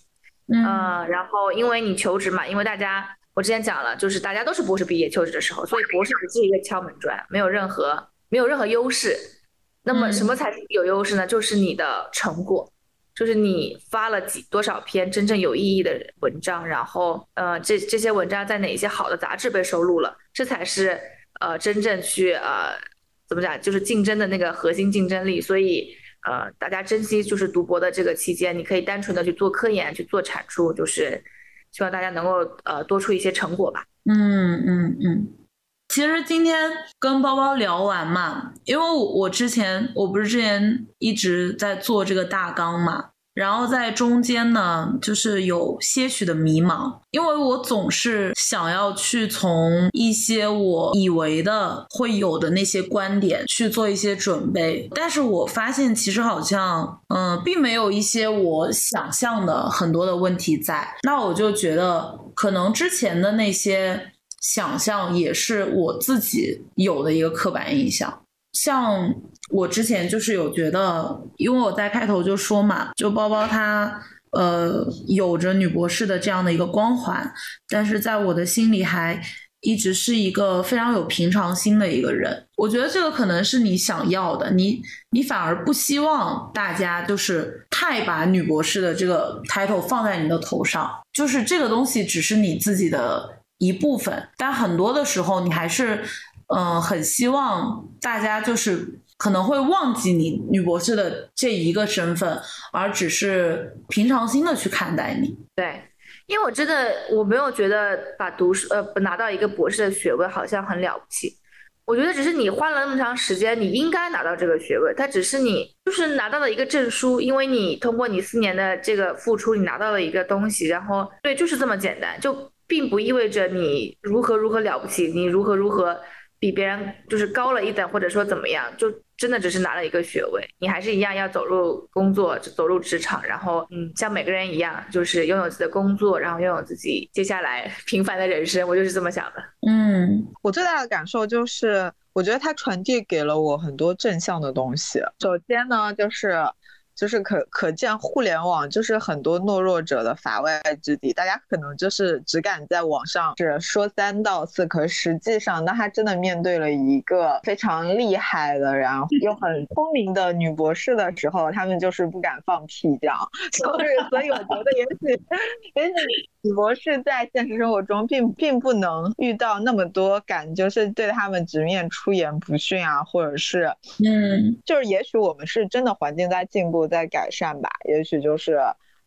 嗯，然后因为你求职嘛，因为大家我之前讲了，就是大家都是博士毕业求职的时候，所以博士只是一个敲门砖，没有任何没有任何优势。那么什么才是有优势呢？就是你的成果，就是你发了几多少篇真正有意义的文章，然后呃这这些文章在哪些好的杂志被收录了，这才是呃真正去呃怎么讲，就是竞争的那个核心竞争力。所以呃大家珍惜就是读博的这个期间，你可以单纯的去做科研，去做产出，就是希望大家能够呃多出一些成果吧。嗯嗯嗯。其实今天跟包包聊完嘛，因为我之前我不是之前一直在做这个大纲嘛，然后在中间呢，就是有些许的迷茫，因为我总是想要去从一些我以为的会有的那些观点去做一些准备，但是我发现其实好像嗯，并没有一些我想象的很多的问题在，那我就觉得可能之前的那些。想象也是我自己有的一个刻板印象，像我之前就是有觉得，因为我在开头就说嘛，就包包她呃有着女博士的这样的一个光环，但是在我的心里还一直是一个非常有平常心的一个人。我觉得这个可能是你想要的，你你反而不希望大家就是太把女博士的这个 title 放在你的头上，就是这个东西只是你自己的。一部分，但很多的时候，你还是，嗯，很希望大家就是可能会忘记你女博士的这一个身份，而只是平常心的去看待你。对，因为我真的我没有觉得把读书呃拿到一个博士的学位好像很了不起，我觉得只是你花了那么长时间，你应该拿到这个学位，它只是你就是拿到了一个证书，因为你通过你四年的这个付出，你拿到了一个东西，然后对，就是这么简单，就。并不意味着你如何如何了不起，你如何如何比别人就是高了一等，或者说怎么样，就真的只是拿了一个学位，你还是一样要走入工作，走入职场，然后嗯，像每个人一样，就是拥有自己的工作，然后拥有自己接下来 (laughs) 平凡的人生。我就是这么想的。嗯，我最大的感受就是，我觉得它传递给了我很多正向的东西。首先呢，就是。就是可可见，互联网就是很多懦弱者的法外之地。大家可能就是只敢在网上是说三道四，可实际上，当他真的面对了一个非常厉害的，然后又很聪明的女博士的时候，他们就是不敢放屁这样。(laughs) 所以，所以我觉得也许，也许女博士在现实生活中并并不能遇到那么多敢就是对他们直面出言不逊啊，或者是，嗯，就是也许我们是真的环境在进步。在改善吧，也许就是，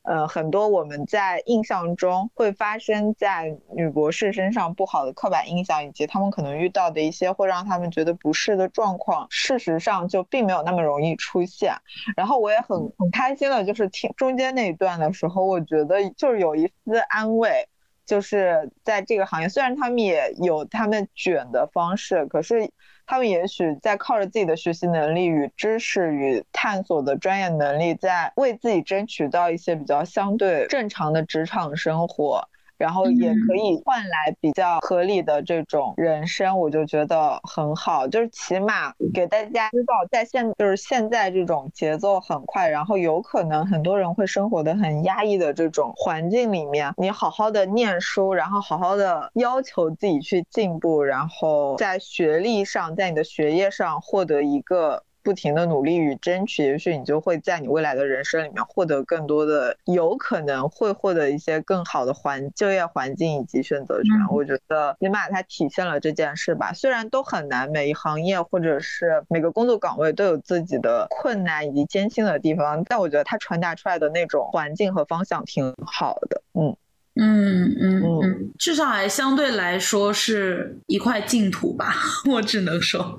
呃，很多我们在印象中会发生在女博士身上不好的刻板印象，以及他们可能遇到的一些会让他们觉得不适的状况，事实上就并没有那么容易出现。然后我也很很开心的，就是听中间那一段的时候，我觉得就是有一丝安慰，就是在这个行业，虽然他们也有他们卷的方式，可是。他们也许在靠着自己的学习能力与知识与探索的专业能力，在为自己争取到一些比较相对正常的职场生活。然后也可以换来比较合理的这种人生，我就觉得很好。就是起码给大家知道，在现就是现在这种节奏很快，然后有可能很多人会生活的很压抑的这种环境里面，你好好的念书，然后好好的要求自己去进步，然后在学历上，在你的学业上获得一个。不停的努力与争取，也许你就会在你未来的人生里面获得更多的，有可能会获得一些更好的环就业环境以及选择权。我觉得起码它体现了这件事吧。虽然都很难，每一行业或者是每个工作岗位都有自己的困难以及艰辛的地方，但我觉得它传达出来的那种环境和方向挺好的。嗯嗯嗯嗯，至少还相对来说是一块净土吧。(laughs) 我只能说。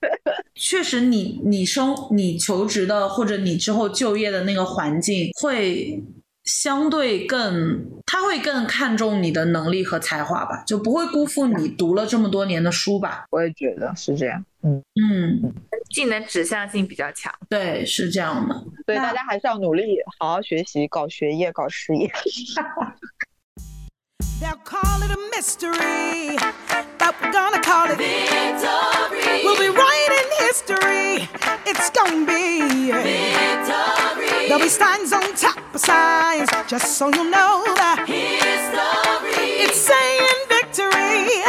(laughs) 确实，你你生你求职的或者你之后就业的那个环境会相对更，他会更看重你的能力和才华吧，就不会辜负你读了这么多年的书吧。我也觉得是这样，嗯嗯，技能指向性比较强，对，是这样的，所以大家还是要努力，好好学习，搞学业，搞事业。(laughs) They'll call it a mystery, but we're gonna call it victory. We'll be writing history. It's gonna be victory. There'll be signs on top of signs, just so you know that history. It's saying victory.